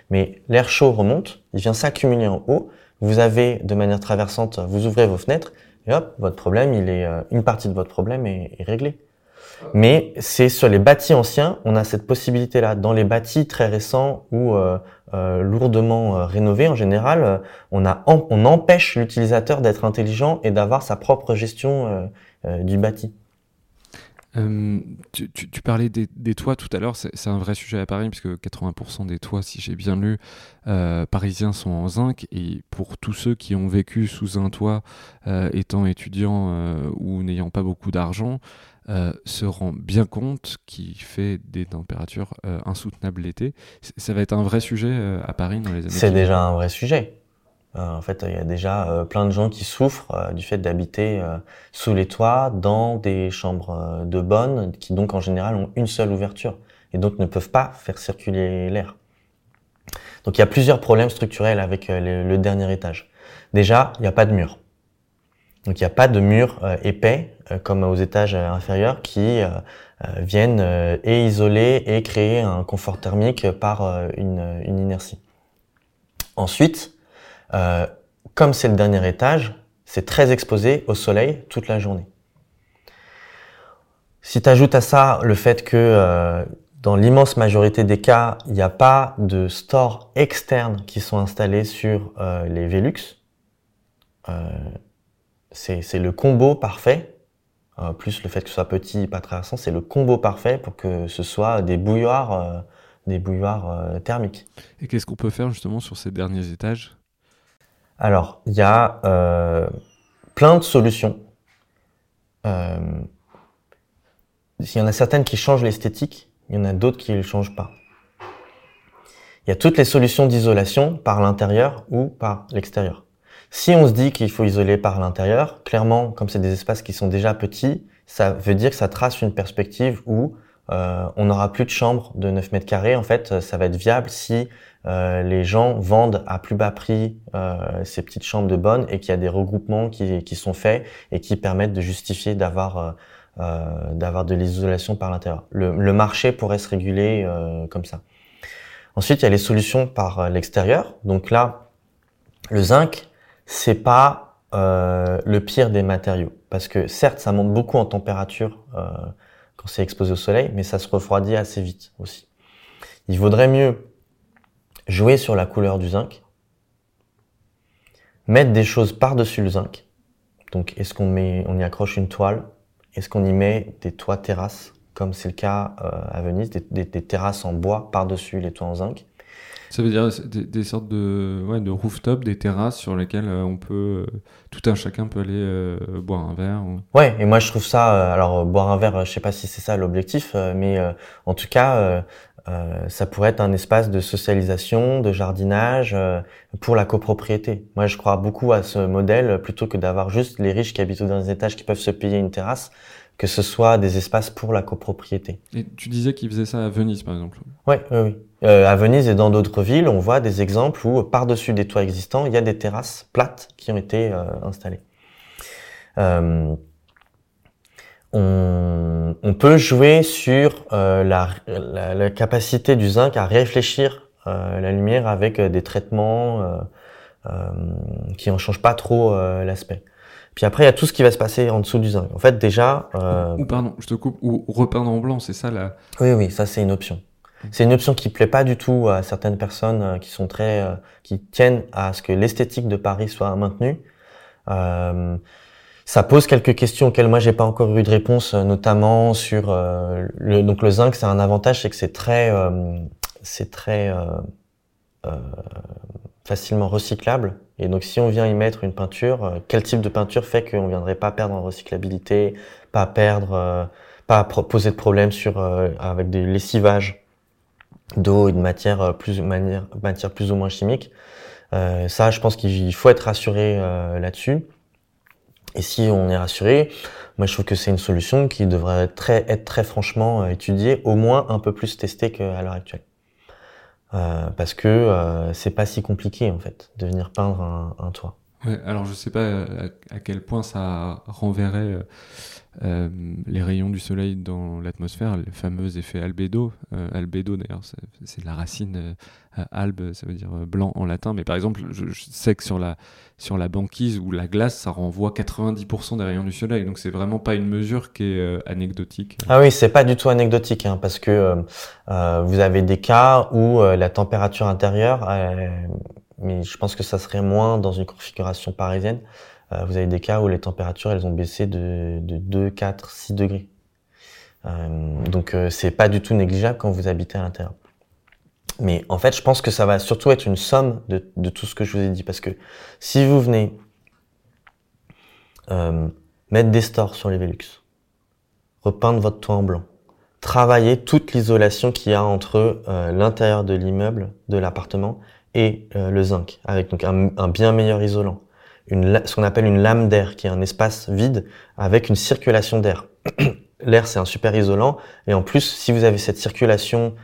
Mais l'air chaud remonte, il vient s'accumuler en haut. Vous avez, de manière traversante, vous ouvrez vos fenêtres et hop, votre problème, il est, euh, une partie de votre problème est, est réglée. Mais c'est sur les bâtis anciens, on a cette possibilité-là. Dans les bâtis très récents ou euh, euh, lourdement euh, rénovés, en général, on, a, on empêche l'utilisateur d'être intelligent et d'avoir sa propre gestion du bâti. Euh, tu, tu, parlais des, des, toits tout à l'heure, c'est un vrai sujet à Paris, puisque 80% des toits, si j'ai bien lu, euh, parisiens sont en zinc. Et pour tous ceux qui ont vécu sous un toit, euh, étant étudiants euh, ou n'ayant pas beaucoup d'argent, euh, se rend bien compte qu'il fait des températures insoutenables l'été. Ça va être un vrai sujet à Paris dans les années C'est déjà un vrai sujet. Euh, en fait, il y a déjà euh, plein de gens qui souffrent euh, du fait d'habiter sous les toits dans des chambres de bonne qui donc en général ont une seule ouverture et donc ne peuvent pas faire circuler l'air. Donc il y a plusieurs problèmes structurels avec le, dernier étage. Déjà, il n'y a pas de mur. Donc il n'y a pas de mur épais comme aux étages inférieurs qui viennent et isoler et créer un confort thermique par une, une inertie. Ensuite, comme c'est le dernier étage, c'est très exposé au soleil toute la journée. Si tu ajoutes à ça le fait que euh, dans l'immense majorité des cas, il n'y a pas de stores externes qui sont installés sur euh, les Velux, euh, c'est le combo parfait, plus le fait que ce soit petit et pas traversant, c'est le combo parfait pour que ce soit des bouilloires, des bouilloires thermiques. Et qu'est-ce qu'on peut faire justement sur ces derniers étages? Alors, il y a plein de solutions. Il y en a certaines qui changent l'esthétique, il y en a d'autres qui ne le changent pas. Il y a toutes les solutions d'isolation par l'intérieur ou par l'extérieur. Si on se dit qu'il faut isoler par l'intérieur, clairement, comme c'est des espaces qui sont déjà petits, ça veut dire que ça trace une perspective où euh, on n'aura plus de chambres de 9 mètres carrés. En fait, ça va être viable si euh, les gens vendent à plus bas prix euh, ces petites chambres de bonne et qu'il y a des regroupements qui, qui, sont faits et qui permettent de justifier d'avoir euh, euh, d'avoir de l'isolation par l'intérieur. Le, le, marché pourrait se réguler euh, comme ça. Ensuite, il y a les solutions par l'extérieur. Donc là, le zinc, c'est pas le pire des matériaux parce que certes, ça monte beaucoup en température quand c'est exposé au soleil, mais ça se refroidit assez vite aussi. Il vaudrait mieux jouer sur la couleur du zinc, mettre des choses par-dessus le zinc. Donc, est-ce qu'on met, on y accroche une toile? Est-ce qu'on y met des toits terrasses, comme c'est le cas euh, à Venise, des, terrasses en bois par-dessus les toits en zinc? Ça veut dire des, sortes de, ouais, de rooftop, des terrasses sur lesquelles euh, on peut, euh, tout un chacun peut aller boire un verre. Ouais, et moi je trouve ça, alors boire un verre, je sais pas si c'est ça l'objectif, mais en tout cas, ça pourrait être un espace de socialisation, de jardinage pour la copropriété. Moi, je crois beaucoup à ce modèle plutôt que d'avoir juste les riches qui habitent dans les étages qui peuvent se payer une terrasse que ce soit des espaces pour la copropriété. Et tu disais qu'ils faisaient ça à Venise, par exemple Ouais, oui, oui. Euh, à Venise et dans d'autres villes, on voit des exemples où, par-dessus des toits existants, il y a des terrasses plates qui ont été euh, installées. Euh, on, on, peut jouer sur euh, la, la, la, capacité du zinc à réfléchir euh, la lumière avec des traitements qui en changent pas trop l'aspect. Puis après, il y a tout ce qui va se passer en dessous du zinc. En fait, déjà. Euh... Ou, pardon, je te coupe. Ou repeindre en blanc, c'est ça là Oui, oui, ça c'est une option. C'est une option qui plaît pas du tout à certaines personnes euh, qui sont très, euh, qui tiennent à ce que l'esthétique de Paris soit maintenue. Euh, ça pose quelques questions auxquelles moi j'ai pas encore eu de réponse, euh, notamment sur le donc le zinc. C'est un avantage, c'est que c'est très, c'est très facilement recyclable. Et donc, si on vient y mettre une peinture, euh, quel type de peinture fait qu'on viendrait pas perdre en recyclabilité, pas perdre, euh, pas poser de problème sur euh, avec des lessivages d'eau et de matière plus manière, matière plus ou moins chimique. ça, je pense qu'il faut être rassuré là-dessus. Et si on est rassuré, moi je trouve que c'est une solution qui devrait être très, être très franchement étudiée, au moins un peu plus testée qu'à l'heure actuelle. Euh, parce que euh, c'est pas si compliqué en fait de venir peindre un, toit. Ouais, alors je sais pas à, quel point ça renverrait euh, les rayons du soleil dans l'atmosphère, le fameux effet albédo. Euh, albédo d'ailleurs, c'est la racine euh, albe, ça veut dire blanc en latin. Mais par exemple, je, je, sais que sur la, sur la banquise ou la glace, ça renvoie 90% des rayons du soleil. Donc c'est vraiment pas une mesure qui est anecdotique. Ah oui, c'est pas du tout anecdotique, hein, parce que vous avez des cas où la température intérieure mais je pense que ça serait moins dans une configuration parisienne. Euh, vous avez des cas où les températures elles ont baissé de, de 2, 4, 6 degrés. Euh, donc euh, c'est pas du tout négligeable quand vous habitez à l'intérieur. Mais en fait, je pense que ça va surtout être une somme de, tout ce que je vous ai dit, parce que si vous venez mettre des stores sur les Velux, repeindre votre toit en blanc, travailler toute l'isolation qu'il y a entre euh, l'intérieur de l'immeuble, de l'appartement, et le zinc, avec donc un bien meilleur isolant. Une, ce qu'on appelle une lame d'air, qui est un espace vide avec une circulation d'air. L'air, c'est un super isolant, et en plus, si vous avez cette circulation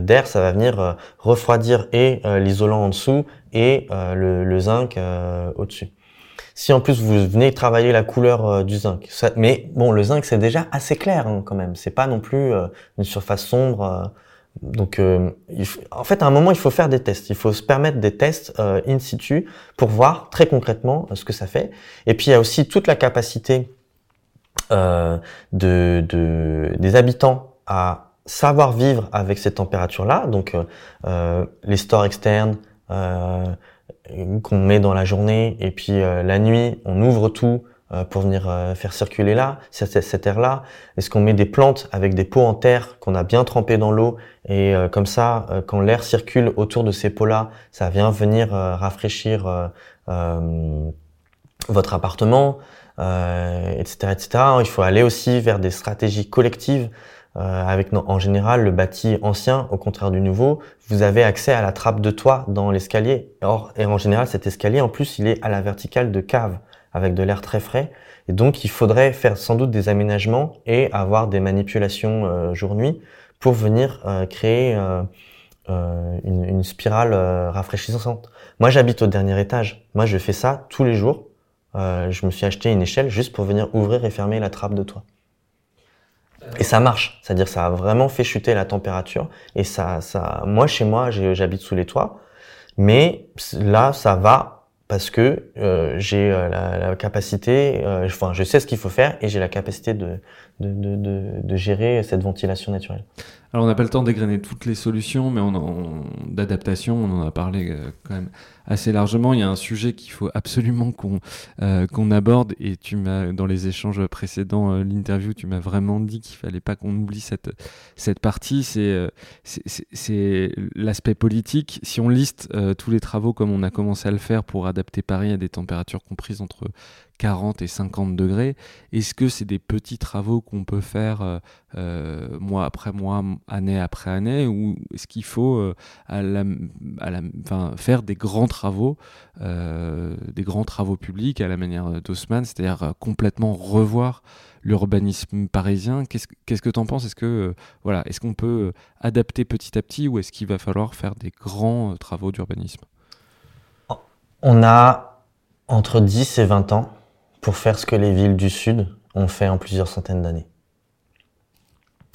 d'air, ça va venir refroidir et l'isolant en dessous et le, zinc au-dessus. Si en plus vous venez travailler la couleur du zinc, mais bon, le zinc c'est déjà assez clair hein, quand même. C'est pas non plus une surface sombre. Donc, en fait, à un moment, il faut faire des tests. Il faut se permettre des tests in situ pour voir très concrètement ce que ça fait. Et puis, il y a aussi toute la capacité euh, de, de, des habitants à savoir vivre avec ces températures-là. Donc, euh, euh les stores externes euh, qu'on met dans la journée et puis la nuit, on ouvre tout pour venir faire circuler là, cette, air-là Est-ce qu'on met des plantes avec des pots en terre qu'on a bien trempés dans l'eau et comme ça, quand l'air circule autour de ces pots-là, ça vient venir rafraîchir votre appartement euh, etc., etc. Il faut aller aussi vers des stratégies collectives. Euh, avec en général le bâti ancien, au contraire du nouveau, vous avez accès à la trappe de toit dans l'escalier. Or, et en général, cet escalier, en plus, il est à la verticale de cave, avec de l'air très frais. Et donc, il faudrait faire sans doute des aménagements et avoir des manipulations euh, jour-nuit pour venir euh, créer euh, une, une, spirale rafraîchissante. Moi, j'habite au dernier étage. Moi, je fais ça tous les jours euh, je me suis acheté une échelle juste pour venir ouvrir et fermer la trappe de toit. Et ça marche, c'est-à-dire ça a vraiment fait chuter la température. Et ça, ça, moi chez moi, j'habite sous les toits, mais là ça va parce que euh, j'ai euh, la, capacité, euh, enfin je sais ce qu'il faut faire et j'ai la capacité de, de, de, gérer cette ventilation naturelle. Alors on n'a pas le temps d'égrener toutes les solutions, mais on, d'adaptation, on en a parlé euh, quand même assez largement. Il y a un sujet qu'il faut absolument qu'on euh, qu'on aborde, et tu m'as dans les échanges précédents, euh, l'interview, tu m'as vraiment dit qu'il fallait pas qu'on oublie cette cette partie. C'est c'est l'aspect politique. Si on liste tous les travaux comme on a commencé à le faire pour adapter Paris à des températures comprises entre 40 et 50 degrés. Est-ce que c'est des petits travaux qu'on peut faire euh, euh, mois après mois, année après année, ou est-ce qu'il faut euh, faire des grands travaux, des grands travaux publics à la manière d'Haussmann, c'est-à-dire complètement revoir l'urbanisme parisien? Qu'est-ce que tu en penses? Est-ce que voilà, est-ce qu'on peut adapter petit à petit, ou est-ce qu'il va falloir faire des grands travaux d'urbanisme? On a entre 10 et 20 ans pour faire ce que les villes du Sud ont fait en plusieurs centaines d'années.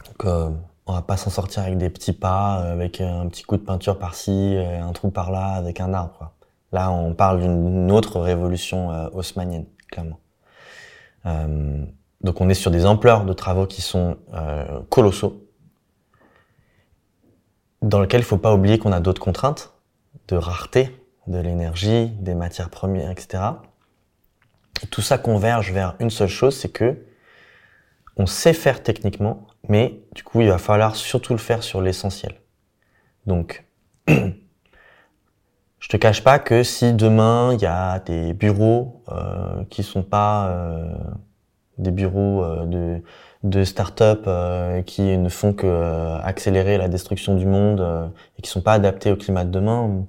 Donc, euh, on va pas s'en sortir avec des petits pas, euh, avec un petit coup de peinture par-ci, euh, un trou par-là, avec un arbre. Là, on parle d'une autre révolution haussmannienne, clairement. donc, on est sur des ampleurs de travaux qui sont colossaux, dans lesquels il faut pas oublier qu'on a d'autres contraintes de rareté de l'énergie, des matières premières, etc. Tout ça converge vers une seule chose, c'est que on sait faire techniquement, mais du coup, il va falloir surtout le faire sur l'essentiel. Donc, je te cache pas que si demain il y a des bureaux euh, qui sont pas euh, des bureaux euh, de de start-up euh, qui ne font que accélérer la destruction du monde et qui sont pas adaptés au climat de demain,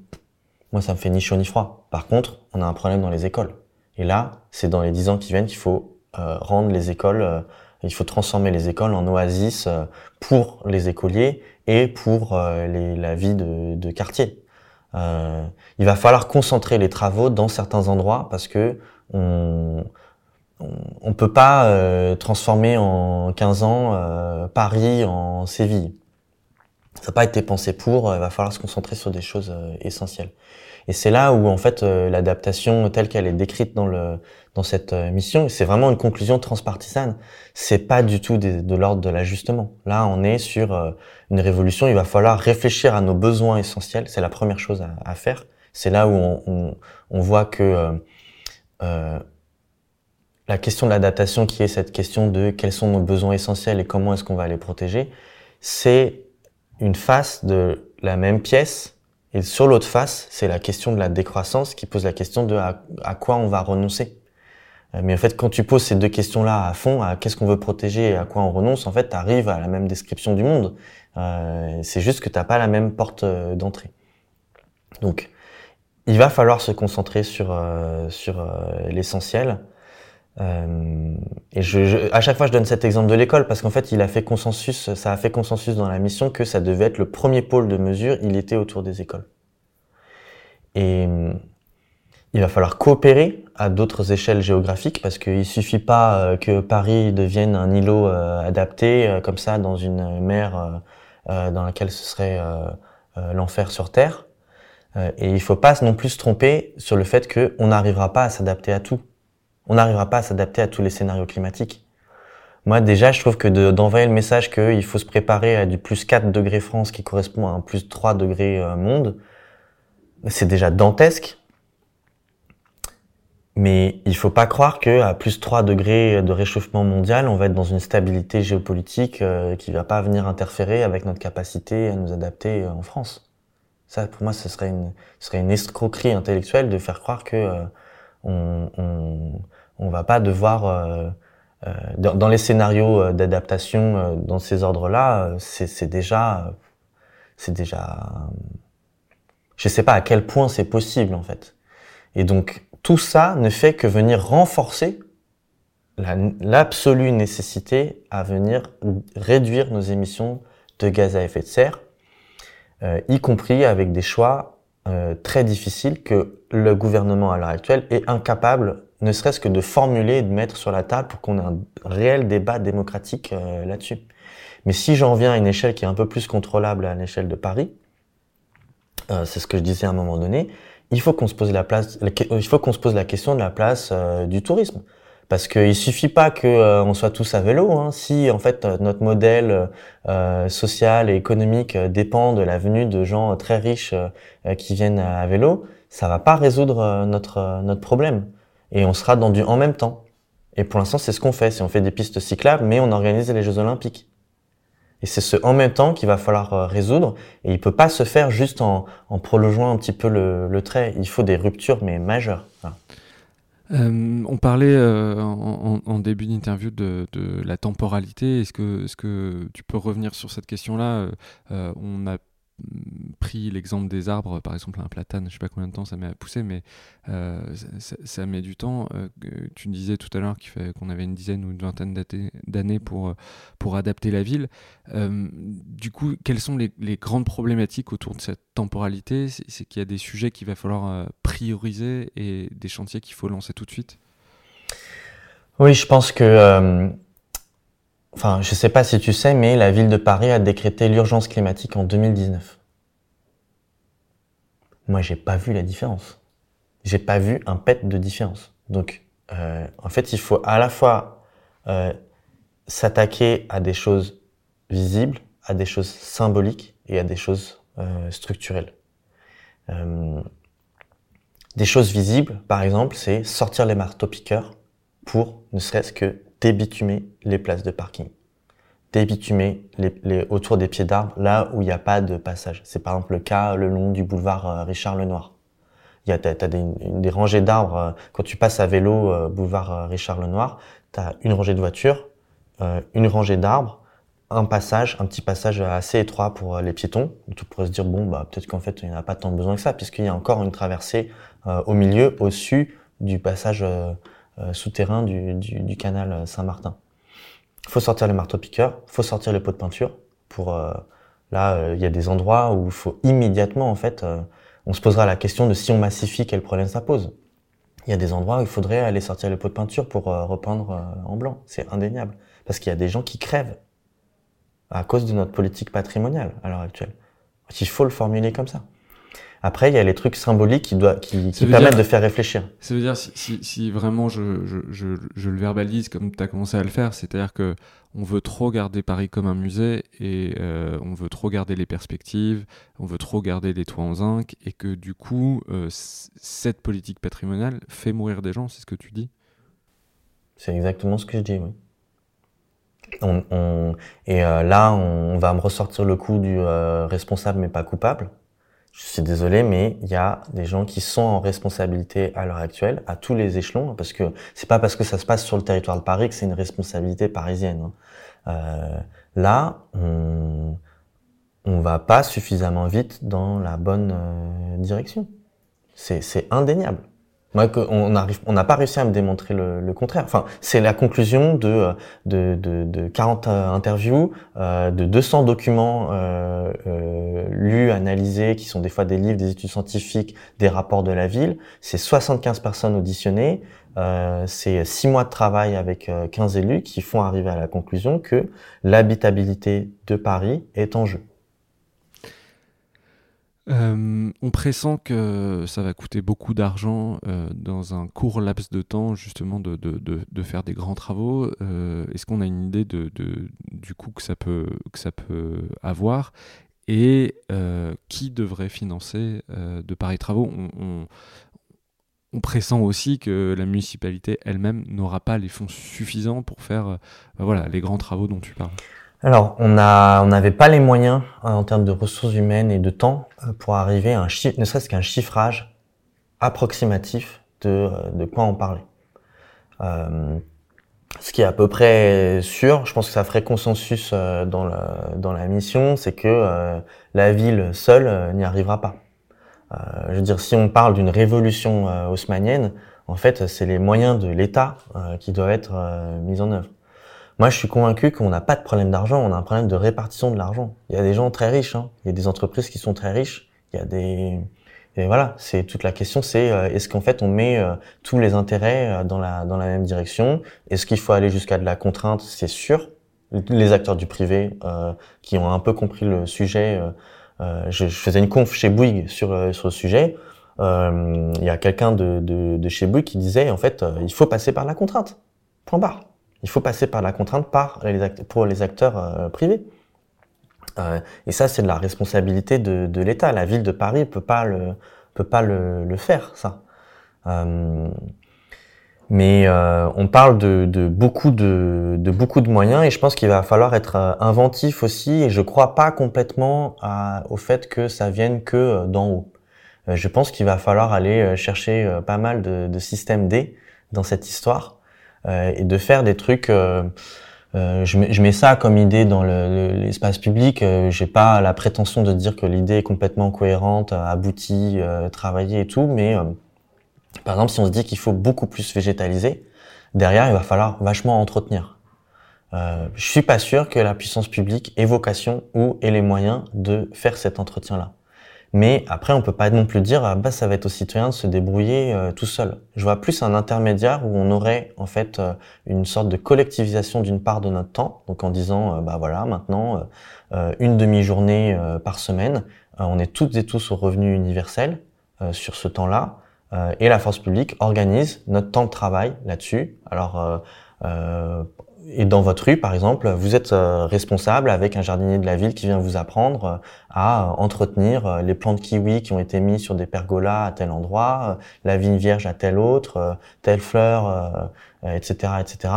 moi ça me fait ni chaud ni froid. Par contre, on a un problème dans les écoles. Et là, c'est dans les dix ans qui viennent qu'il faut euh, rendre les écoles, euh, il faut transformer les écoles en oasis euh, pour les écoliers et pour les, la vie de, de quartier. il va falloir concentrer les travaux dans certains endroits parce que on on, peut pas transformer en 15 ans Paris en Séville. Ça n'a pas été pensé pour. Il va falloir se concentrer sur des choses essentielles. Et c'est là où en fait euh, l'adaptation telle qu'elle est décrite dans le dans cette euh, mission, c'est vraiment une conclusion transpartisane. C'est pas du tout de, l'ordre de l'ajustement. Là, on est sur euh, une révolution. Il va falloir réfléchir à nos besoins essentiels. C'est la première chose à, faire. C'est là où on, on, on, voit que euh, la question de l'adaptation, qui est cette question de quels sont nos besoins essentiels et comment est-ce qu'on va les protéger, c'est une face de la même pièce et sur l'autre face, c'est la question de la décroissance qui pose la question de à, quoi on va renoncer. Euh, mais en fait, quand tu poses ces deux questions-là à fond, à qu'est-ce qu'on veut protéger et à quoi on renonce, en fait, tu arrives à la même description du monde. Euh, c'est juste que tu pas la même porte euh, d'entrée. Donc, il va falloir se concentrer sur, sur l'essentiel. Euh, et je, à chaque fois, je donne cet exemple de l'école parce qu'en fait, il a fait consensus, ça a fait consensus dans la mission que ça devait être le premier pôle de mesure. Il était autour des écoles. Et euh, il va falloir coopérer à d'autres échelles géographiques parce qu'il suffit pas euh, que Paris devienne un îlot adapté comme ça dans une mer dans laquelle ce serait l'enfer sur terre. et il faut pas non plus se tromper sur le fait qu'on n'arrivera pas à s'adapter à tout on n'arrivera pas à s'adapter à tous les scénarios climatiques. Moi, déjà, je trouve que d'envoyer le message qu'il faut se préparer à du plus 4 degrés France qui correspond à un plus 3 degrés euh, monde, c'est déjà dantesque. Mais il faut pas croire que à plus 3 degrés de réchauffement mondial, on va être dans une stabilité géopolitique euh, qui va pas venir interférer avec notre capacité à nous adapter euh, en France. Ça, pour moi, ce serait une, ce serait une escroquerie intellectuelle de faire croire que on, on on va pas devoir euh, euh, dans, les scénarios euh, d'adaptation dans ces ordres-là, c'est déjà, c'est déjà, je sais pas à quel point c'est possible en fait. Et donc tout ça ne fait que venir renforcer l'absolue nécessité à venir réduire nos émissions de gaz à effet de serre, y compris avec des choix très difficiles que le gouvernement à l'heure actuelle est incapable ne serait-ce que de formuler et de mettre sur la table pour qu'on ait un réel débat démocratique euh, là-dessus. Mais si j'en viens à une échelle qui est un peu plus contrôlable à l'échelle de Paris, euh, c'est ce que je disais à un moment donné, il faut qu'on se pose la place, il faut qu'on se pose la question de la place euh, du tourisme. Parce qu'il suffit pas que on soit tous à vélo. Hein. Si en fait notre modèle social et économique dépend de la venue de gens très riches qui viennent à vélo, ça va pas résoudre notre notre problème et on sera dans du en même temps. Et pour l'instant, c'est ce qu'on fait. Si on fait des pistes cyclables, mais on organise les Jeux Olympiques. Et c'est ce en même temps qu'il va falloir euh, résoudre. Et il peut pas se faire juste en, en prolongeant un petit peu le, trait. Il faut des ruptures, mais majeures. Euh, on parlait euh, en, début d'interview de, de, la temporalité. Est-ce que, tu peux revenir sur cette question-là? On a pris l'exemple des arbres, par exemple un platane, je sais pas combien de temps ça met à pousser, mais euh, ça, met du temps. Euh, tu disais tout à l'heure qu'on avait une dizaine ou une vingtaine d'années pour, pour adapter la ville. Euh, du coup, quelles sont les, grandes problématiques autour de cette temporalité? C'est qu'il y a des sujets qu'il va falloir prioriser et des chantiers qu'il faut lancer tout de suite? Oui, je pense que Enfin, je sais pas si tu sais, mais la ville de Paris a décrété l'urgence climatique en 2019. Moi, j'ai pas vu la différence. J'ai pas vu un pet de différence. Donc, euh, en fait, il faut à la fois euh, s'attaquer à des choses visibles, à des choses symboliques et à des choses euh, structurelles. Des choses visibles, par exemple, c'est sortir les marteaux-piqueurs pour ne serait-ce que débitumer les places de parking. Débitumer les, les autour des pieds d'arbres, là où il n'y a pas de passage. C'est par exemple le cas le long du boulevard euh, Richard Lenoir. Il y a t'as, des, des, rangées d'arbres. Euh, quand tu passes à vélo euh, boulevard Richard Lenoir, tu as une rangée de voitures, une rangée d'arbres, un passage, un petit passage assez étroit pour les piétons. Tu pourrais se dire bon bah peut-être qu'en fait il n'y en a pas tant besoin que ça puisqu'il y a encore une traversée au milieu, au-dessus du passage euh, souterrain du, du, du, canal Saint-Martin. Faut sortir les marteaux-piqueurs, il faut sortir les pots de peinture. Pour euh, là, euh, il y a des endroits où il faut immédiatement en fait, on se posera la question de si on massifie, quel problème ça pose. Il y a des endroits où il faudrait aller sortir les pots de peinture pour repeindre en blanc. C'est indéniable. Parce qu'il y a des gens qui crèvent à cause de notre politique patrimoniale à l'heure actuelle. Il faut le formuler comme ça. Après, il y a les trucs symboliques qui, doivent, qui, qui permettent de faire réfléchir. Ça veut dire, si, si, si vraiment je, je, je, je, le verbalise comme tu as commencé à le faire, c'est-à-dire que on veut trop garder Paris comme un musée et euh, on veut trop garder les perspectives, on veut trop garder les toits en zinc et que du coup, euh, cette politique patrimoniale fait mourir des gens, c'est ce que tu dis? C'est exactement ce que je dis, oui. On, on, et euh, là, on va me ressortir le coup du euh, responsable mais pas coupable je suis désolé, mais il y a des gens qui sont en responsabilité à l'heure actuelle, à tous les échelons, parce que c'est pas parce que ça se passe sur le territoire de Paris que c'est une responsabilité parisienne. Hein. Euh, là, on, on va pas suffisamment vite dans la bonne euh, direction. C'est indéniable. Moi, on arrive, on n'a pas réussi à me démontrer le, le contraire. Enfin, c'est la conclusion de, de, de, de 40 interviews, euh, de 200 documents lus, analysés, qui sont des fois des livres, des études scientifiques, des rapports de la ville. C'est 75 personnes auditionnées. Euh, c'est 6 mois de travail avec 15 euh, élus qui font arriver à la conclusion que l'habitabilité de Paris est en jeu. Euh, on pressent que ça va coûter beaucoup d'argent dans un court laps de temps, justement, de, faire des grands travaux. Est-ce qu'on a une idée du coût que ça peut avoir? Et qui devrait financer de pareils travaux? On, pressent aussi que la municipalité elle-même n'aura pas les fonds suffisants pour faire voilà, les grands travaux dont tu parles. Alors, on a, on n'avait pas les moyens hein, en termes de ressources humaines et de temps euh, pour arriver à un chiffre, ne serait-ce qu'un chiffrage approximatif de, euh, de quoi on parlait. Euh, ce qui est à peu près sûr, je pense que ça ferait consensus euh, dans, la, dans la mission, c'est que la ville seule n'y arrivera pas. je veux dire, si on parle d'une révolution haussmanienne, en fait, c'est les moyens de l'État qui doivent être mis en œuvre. Moi, je suis convaincu qu'on n'a pas de problème d'argent, on a un problème de répartition de l'argent. Il y a des gens très riches, hein. il y a des entreprises qui sont très riches, il y a des et voilà, c'est toute la question, c'est euh, est-ce qu'en fait on met euh, tous les intérêts euh, dans la dans la même direction? Est-ce qu'il faut aller jusqu'à de la contrainte? C'est sûr. Les acteurs du privé qui ont un peu compris le sujet. Je, je, faisais une conf chez Bouygues sur sur le sujet. Il y a quelqu'un de, de, de chez Bouygues qui disait en fait il faut passer par la contrainte. Point barre. Il faut passer par la contrainte par les pour les acteurs euh, privés. Euh, et ça, c'est de la responsabilité de, de l'État. La ville de Paris peut pas le peut pas le, le faire, ça. Euh, mais euh, on parle de, de, beaucoup de, de, beaucoup de moyens et je pense qu'il va falloir être euh, inventif aussi. Et je crois pas complètement à, au fait que ça vienne que d'en haut. je pense qu'il va falloir aller chercher pas mal de, de systèmes D dans cette histoire euh, et de faire des trucs. Euh, euh, je, mets, ça comme idée dans l'espace public. Euh, J'ai pas la prétention de dire que l'idée est complètement cohérente, aboutie, travaillée et tout, mais par exemple, si on se dit qu'il faut beaucoup plus végétaliser, derrière, il va falloir vachement entretenir. Euh, je suis pas sûr que la puissance publique ait vocation ou ait les moyens de faire cet entretien-là. Mais après, on peut pas non plus dire, ah, bah, ça va être aux citoyens de se débrouiller euh, tout seul. Je vois plus un intermédiaire où on aurait en fait euh, une sorte de collectivisation d'une part de notre temps. Donc en disant, euh, bah voilà, maintenant une demi-journée par semaine, on est toutes et tous au revenu universel sur ce temps-là, et la force publique organise notre temps de travail là-dessus. Alors et dans votre rue, par exemple, vous êtes euh, responsable avec un jardinier de la ville qui vient vous apprendre euh, à entretenir euh, les plantes kiwi qui ont été mis sur des pergolas à tel endroit, la vigne vierge à tel autre, telle fleur, etc., etc.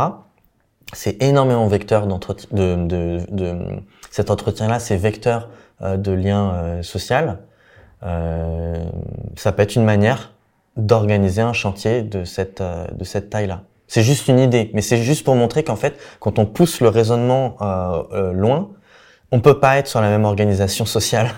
C'est énormément vecteur de, de, de, cet entretien-là, c'est vecteur de lien social. ça peut être une manière d'organiser un chantier de cette, de cette taille-là. C'est juste une idée, mais c'est juste pour montrer qu'en fait, quand on pousse le raisonnement euh, euh, loin, on peut pas être sur la même organisation sociale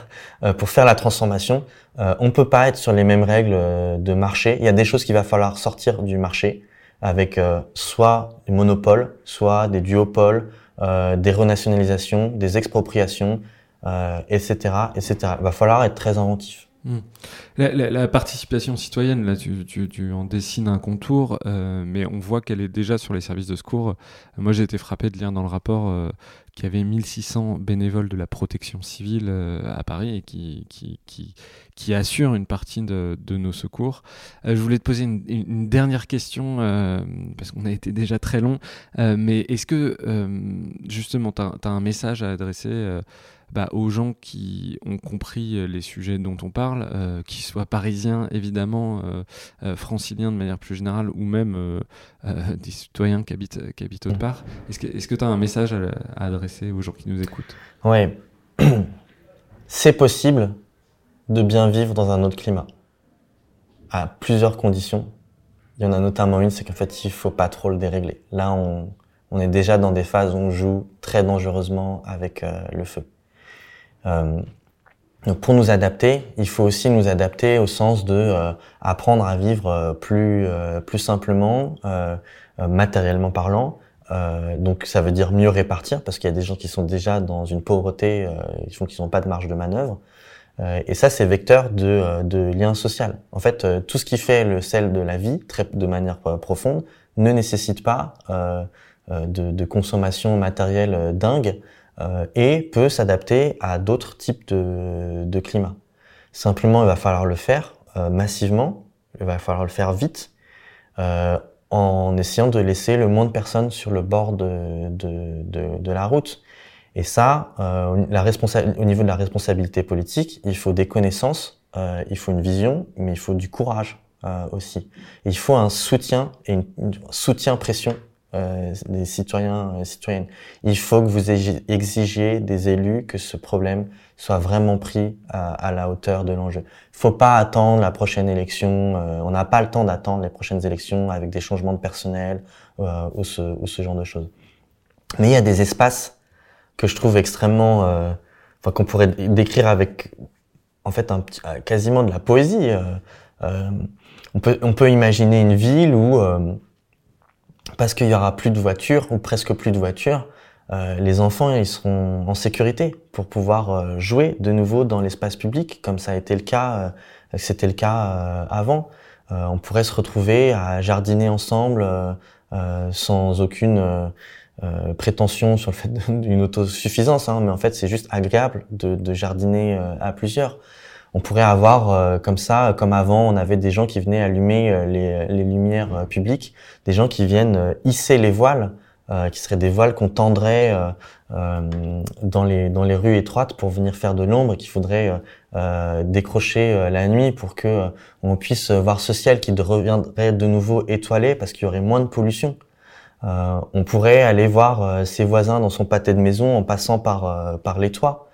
euh, pour faire la transformation. Euh, on peut pas être sur les mêmes règles de marché. Il y a des choses qu'il va falloir sortir du marché avec soit des monopoles, soit des duopoles, des renationalisations, des expropriations, etc., etc. Il va falloir être très inventif. Hmm. La, participation citoyenne, là, tu, tu, en dessines un contour, euh, mais on voit qu'elle est déjà sur les services de secours. Moi, j'ai été frappé de lire dans le rapport euh, qu'il y avait 1600 bénévoles de la protection civile euh, à Paris et qui, qui, qui, qui, assurent une partie de, de nos secours. je voulais te poser une, une dernière question, parce qu'on a été déjà très long, mais est-ce que, justement, tu as, as, un message à adresser bah, aux gens qui ont compris euh, les sujets dont on parle, euh, qu'ils soient parisiens évidemment, euh, franciliens de manière plus générale, ou même des citoyens qui habitent, qui autre part. Est-ce que tu as un message à, adresser aux gens qui nous écoutent? Oui. C'est possible de bien vivre dans un autre climat, à plusieurs conditions. Il y en a notamment une, c'est qu'en fait, il faut pas trop le dérégler. Là, on est déjà dans des phases où on joue très dangereusement avec le feu. Euh, Donc pour nous adapter, il faut aussi nous adapter au sens de euh, apprendre à vivre euh, plus euh, plus simplement, matériellement parlant. donc ça veut dire mieux répartir parce qu'il y a des gens qui sont déjà dans une pauvreté, ils font qu'ils n'ont pas de marge de manœuvre. et ça c'est vecteur de, de lien social. En fait, tout ce qui fait le sel de la vie, très, de manière profonde, ne nécessite pas de, de, consommation matérielle dingue. Euh, et peut s'adapter à d'autres types de, de climats. Simplement, il va falloir le faire euh, massivement, il va falloir le faire vite, euh, en essayant de laisser le moins de personnes sur le bord de, de, de, de la route. Et ça, euh, la au niveau de la responsabilité politique, il faut des connaissances, euh, il faut une vision, mais il faut du courage euh, aussi. il faut un soutien et une, une soutien pression euh, des citoyens et citoyennes. Il faut que vous exigiez des élus que ce problème soit vraiment pris à, la hauteur de l'enjeu. Il faut pas attendre la prochaine élection. Euh, on n'a pas le temps d'attendre les prochaines élections avec des changements de personnel euh, ou, ce, ou ce genre de choses. Mais il y a des espaces que je trouve extrêmement, enfin qu'on pourrait décrire avec, en fait, un, quasiment de la poésie. on peut on peut imaginer une ville où parce qu'il y aura plus de voitures ou presque plus de voitures, euh, les enfants ils seront en sécurité pour pouvoir euh, jouer de nouveau dans l'espace public, comme ça a été le cas, euh, c'était le cas avant. on pourrait se retrouver à jardiner ensemble sans aucune prétention sur le fait d'une autosuffisance, hein, mais en fait c'est juste agréable de, de jardiner à plusieurs on pourrait avoir euh, comme ça, comme avant, on avait des gens qui venaient allumer euh, les, lumières euh, publiques, des gens qui viennent hisser les voiles, qui seraient des voiles qu'on tendrait dans les dans les rues étroites pour venir faire de l'ombre, qu'il faudrait décrocher la nuit pour que on puisse voir ce ciel qui reviendrait de nouveau étoilé parce qu'il y aurait moins de pollution. on pourrait aller voir ses voisins dans son pâté de maison en passant par par les toits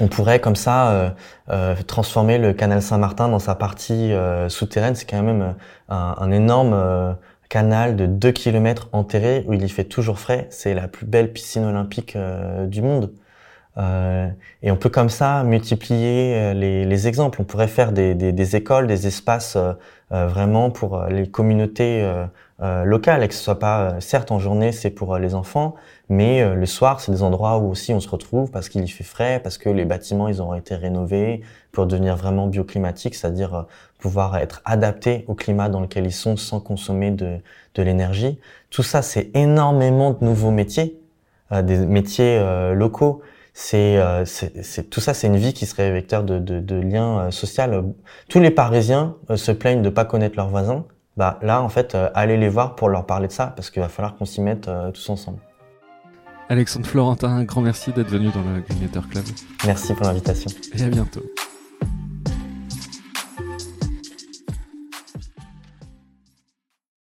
on pourrait comme ça euh, euh, transformer le canal Saint-Martin dans sa partie euh, souterraine. C'est quand même un, énorme canal de 2 km enterré où il y fait toujours frais. C'est la plus belle piscine olympique du monde. et on peut comme ça multiplier les, exemples. On pourrait faire des, écoles, des espaces vraiment pour les communautés locales, et que ce soit pas, certes en journée c'est pour les enfants, mais euh, le soir, c'est des endroits où aussi on se retrouve parce qu'il y fait frais, parce que les bâtiments, ils auront été rénovés pour devenir vraiment bioclimatiques, c'est-à-dire euh, pouvoir être adaptés au climat dans lequel ils sont sans consommer de, de l'énergie. Tout ça, c'est énormément de nouveaux métiers, euh, des métiers locaux. C'est, c'est, tout ça, c'est une vie qui serait vecteur de, de, de liens social. Tous les Parisiens se plaignent de pas connaître leurs voisins. Bah là, en fait, allez les voir pour leur parler de ça, parce qu'il va falloir qu'on s'y mette tous ensemble. Alexandre Florentin, un grand merci d'être venu dans le Green Club. Merci pour l'invitation. Et à bientôt.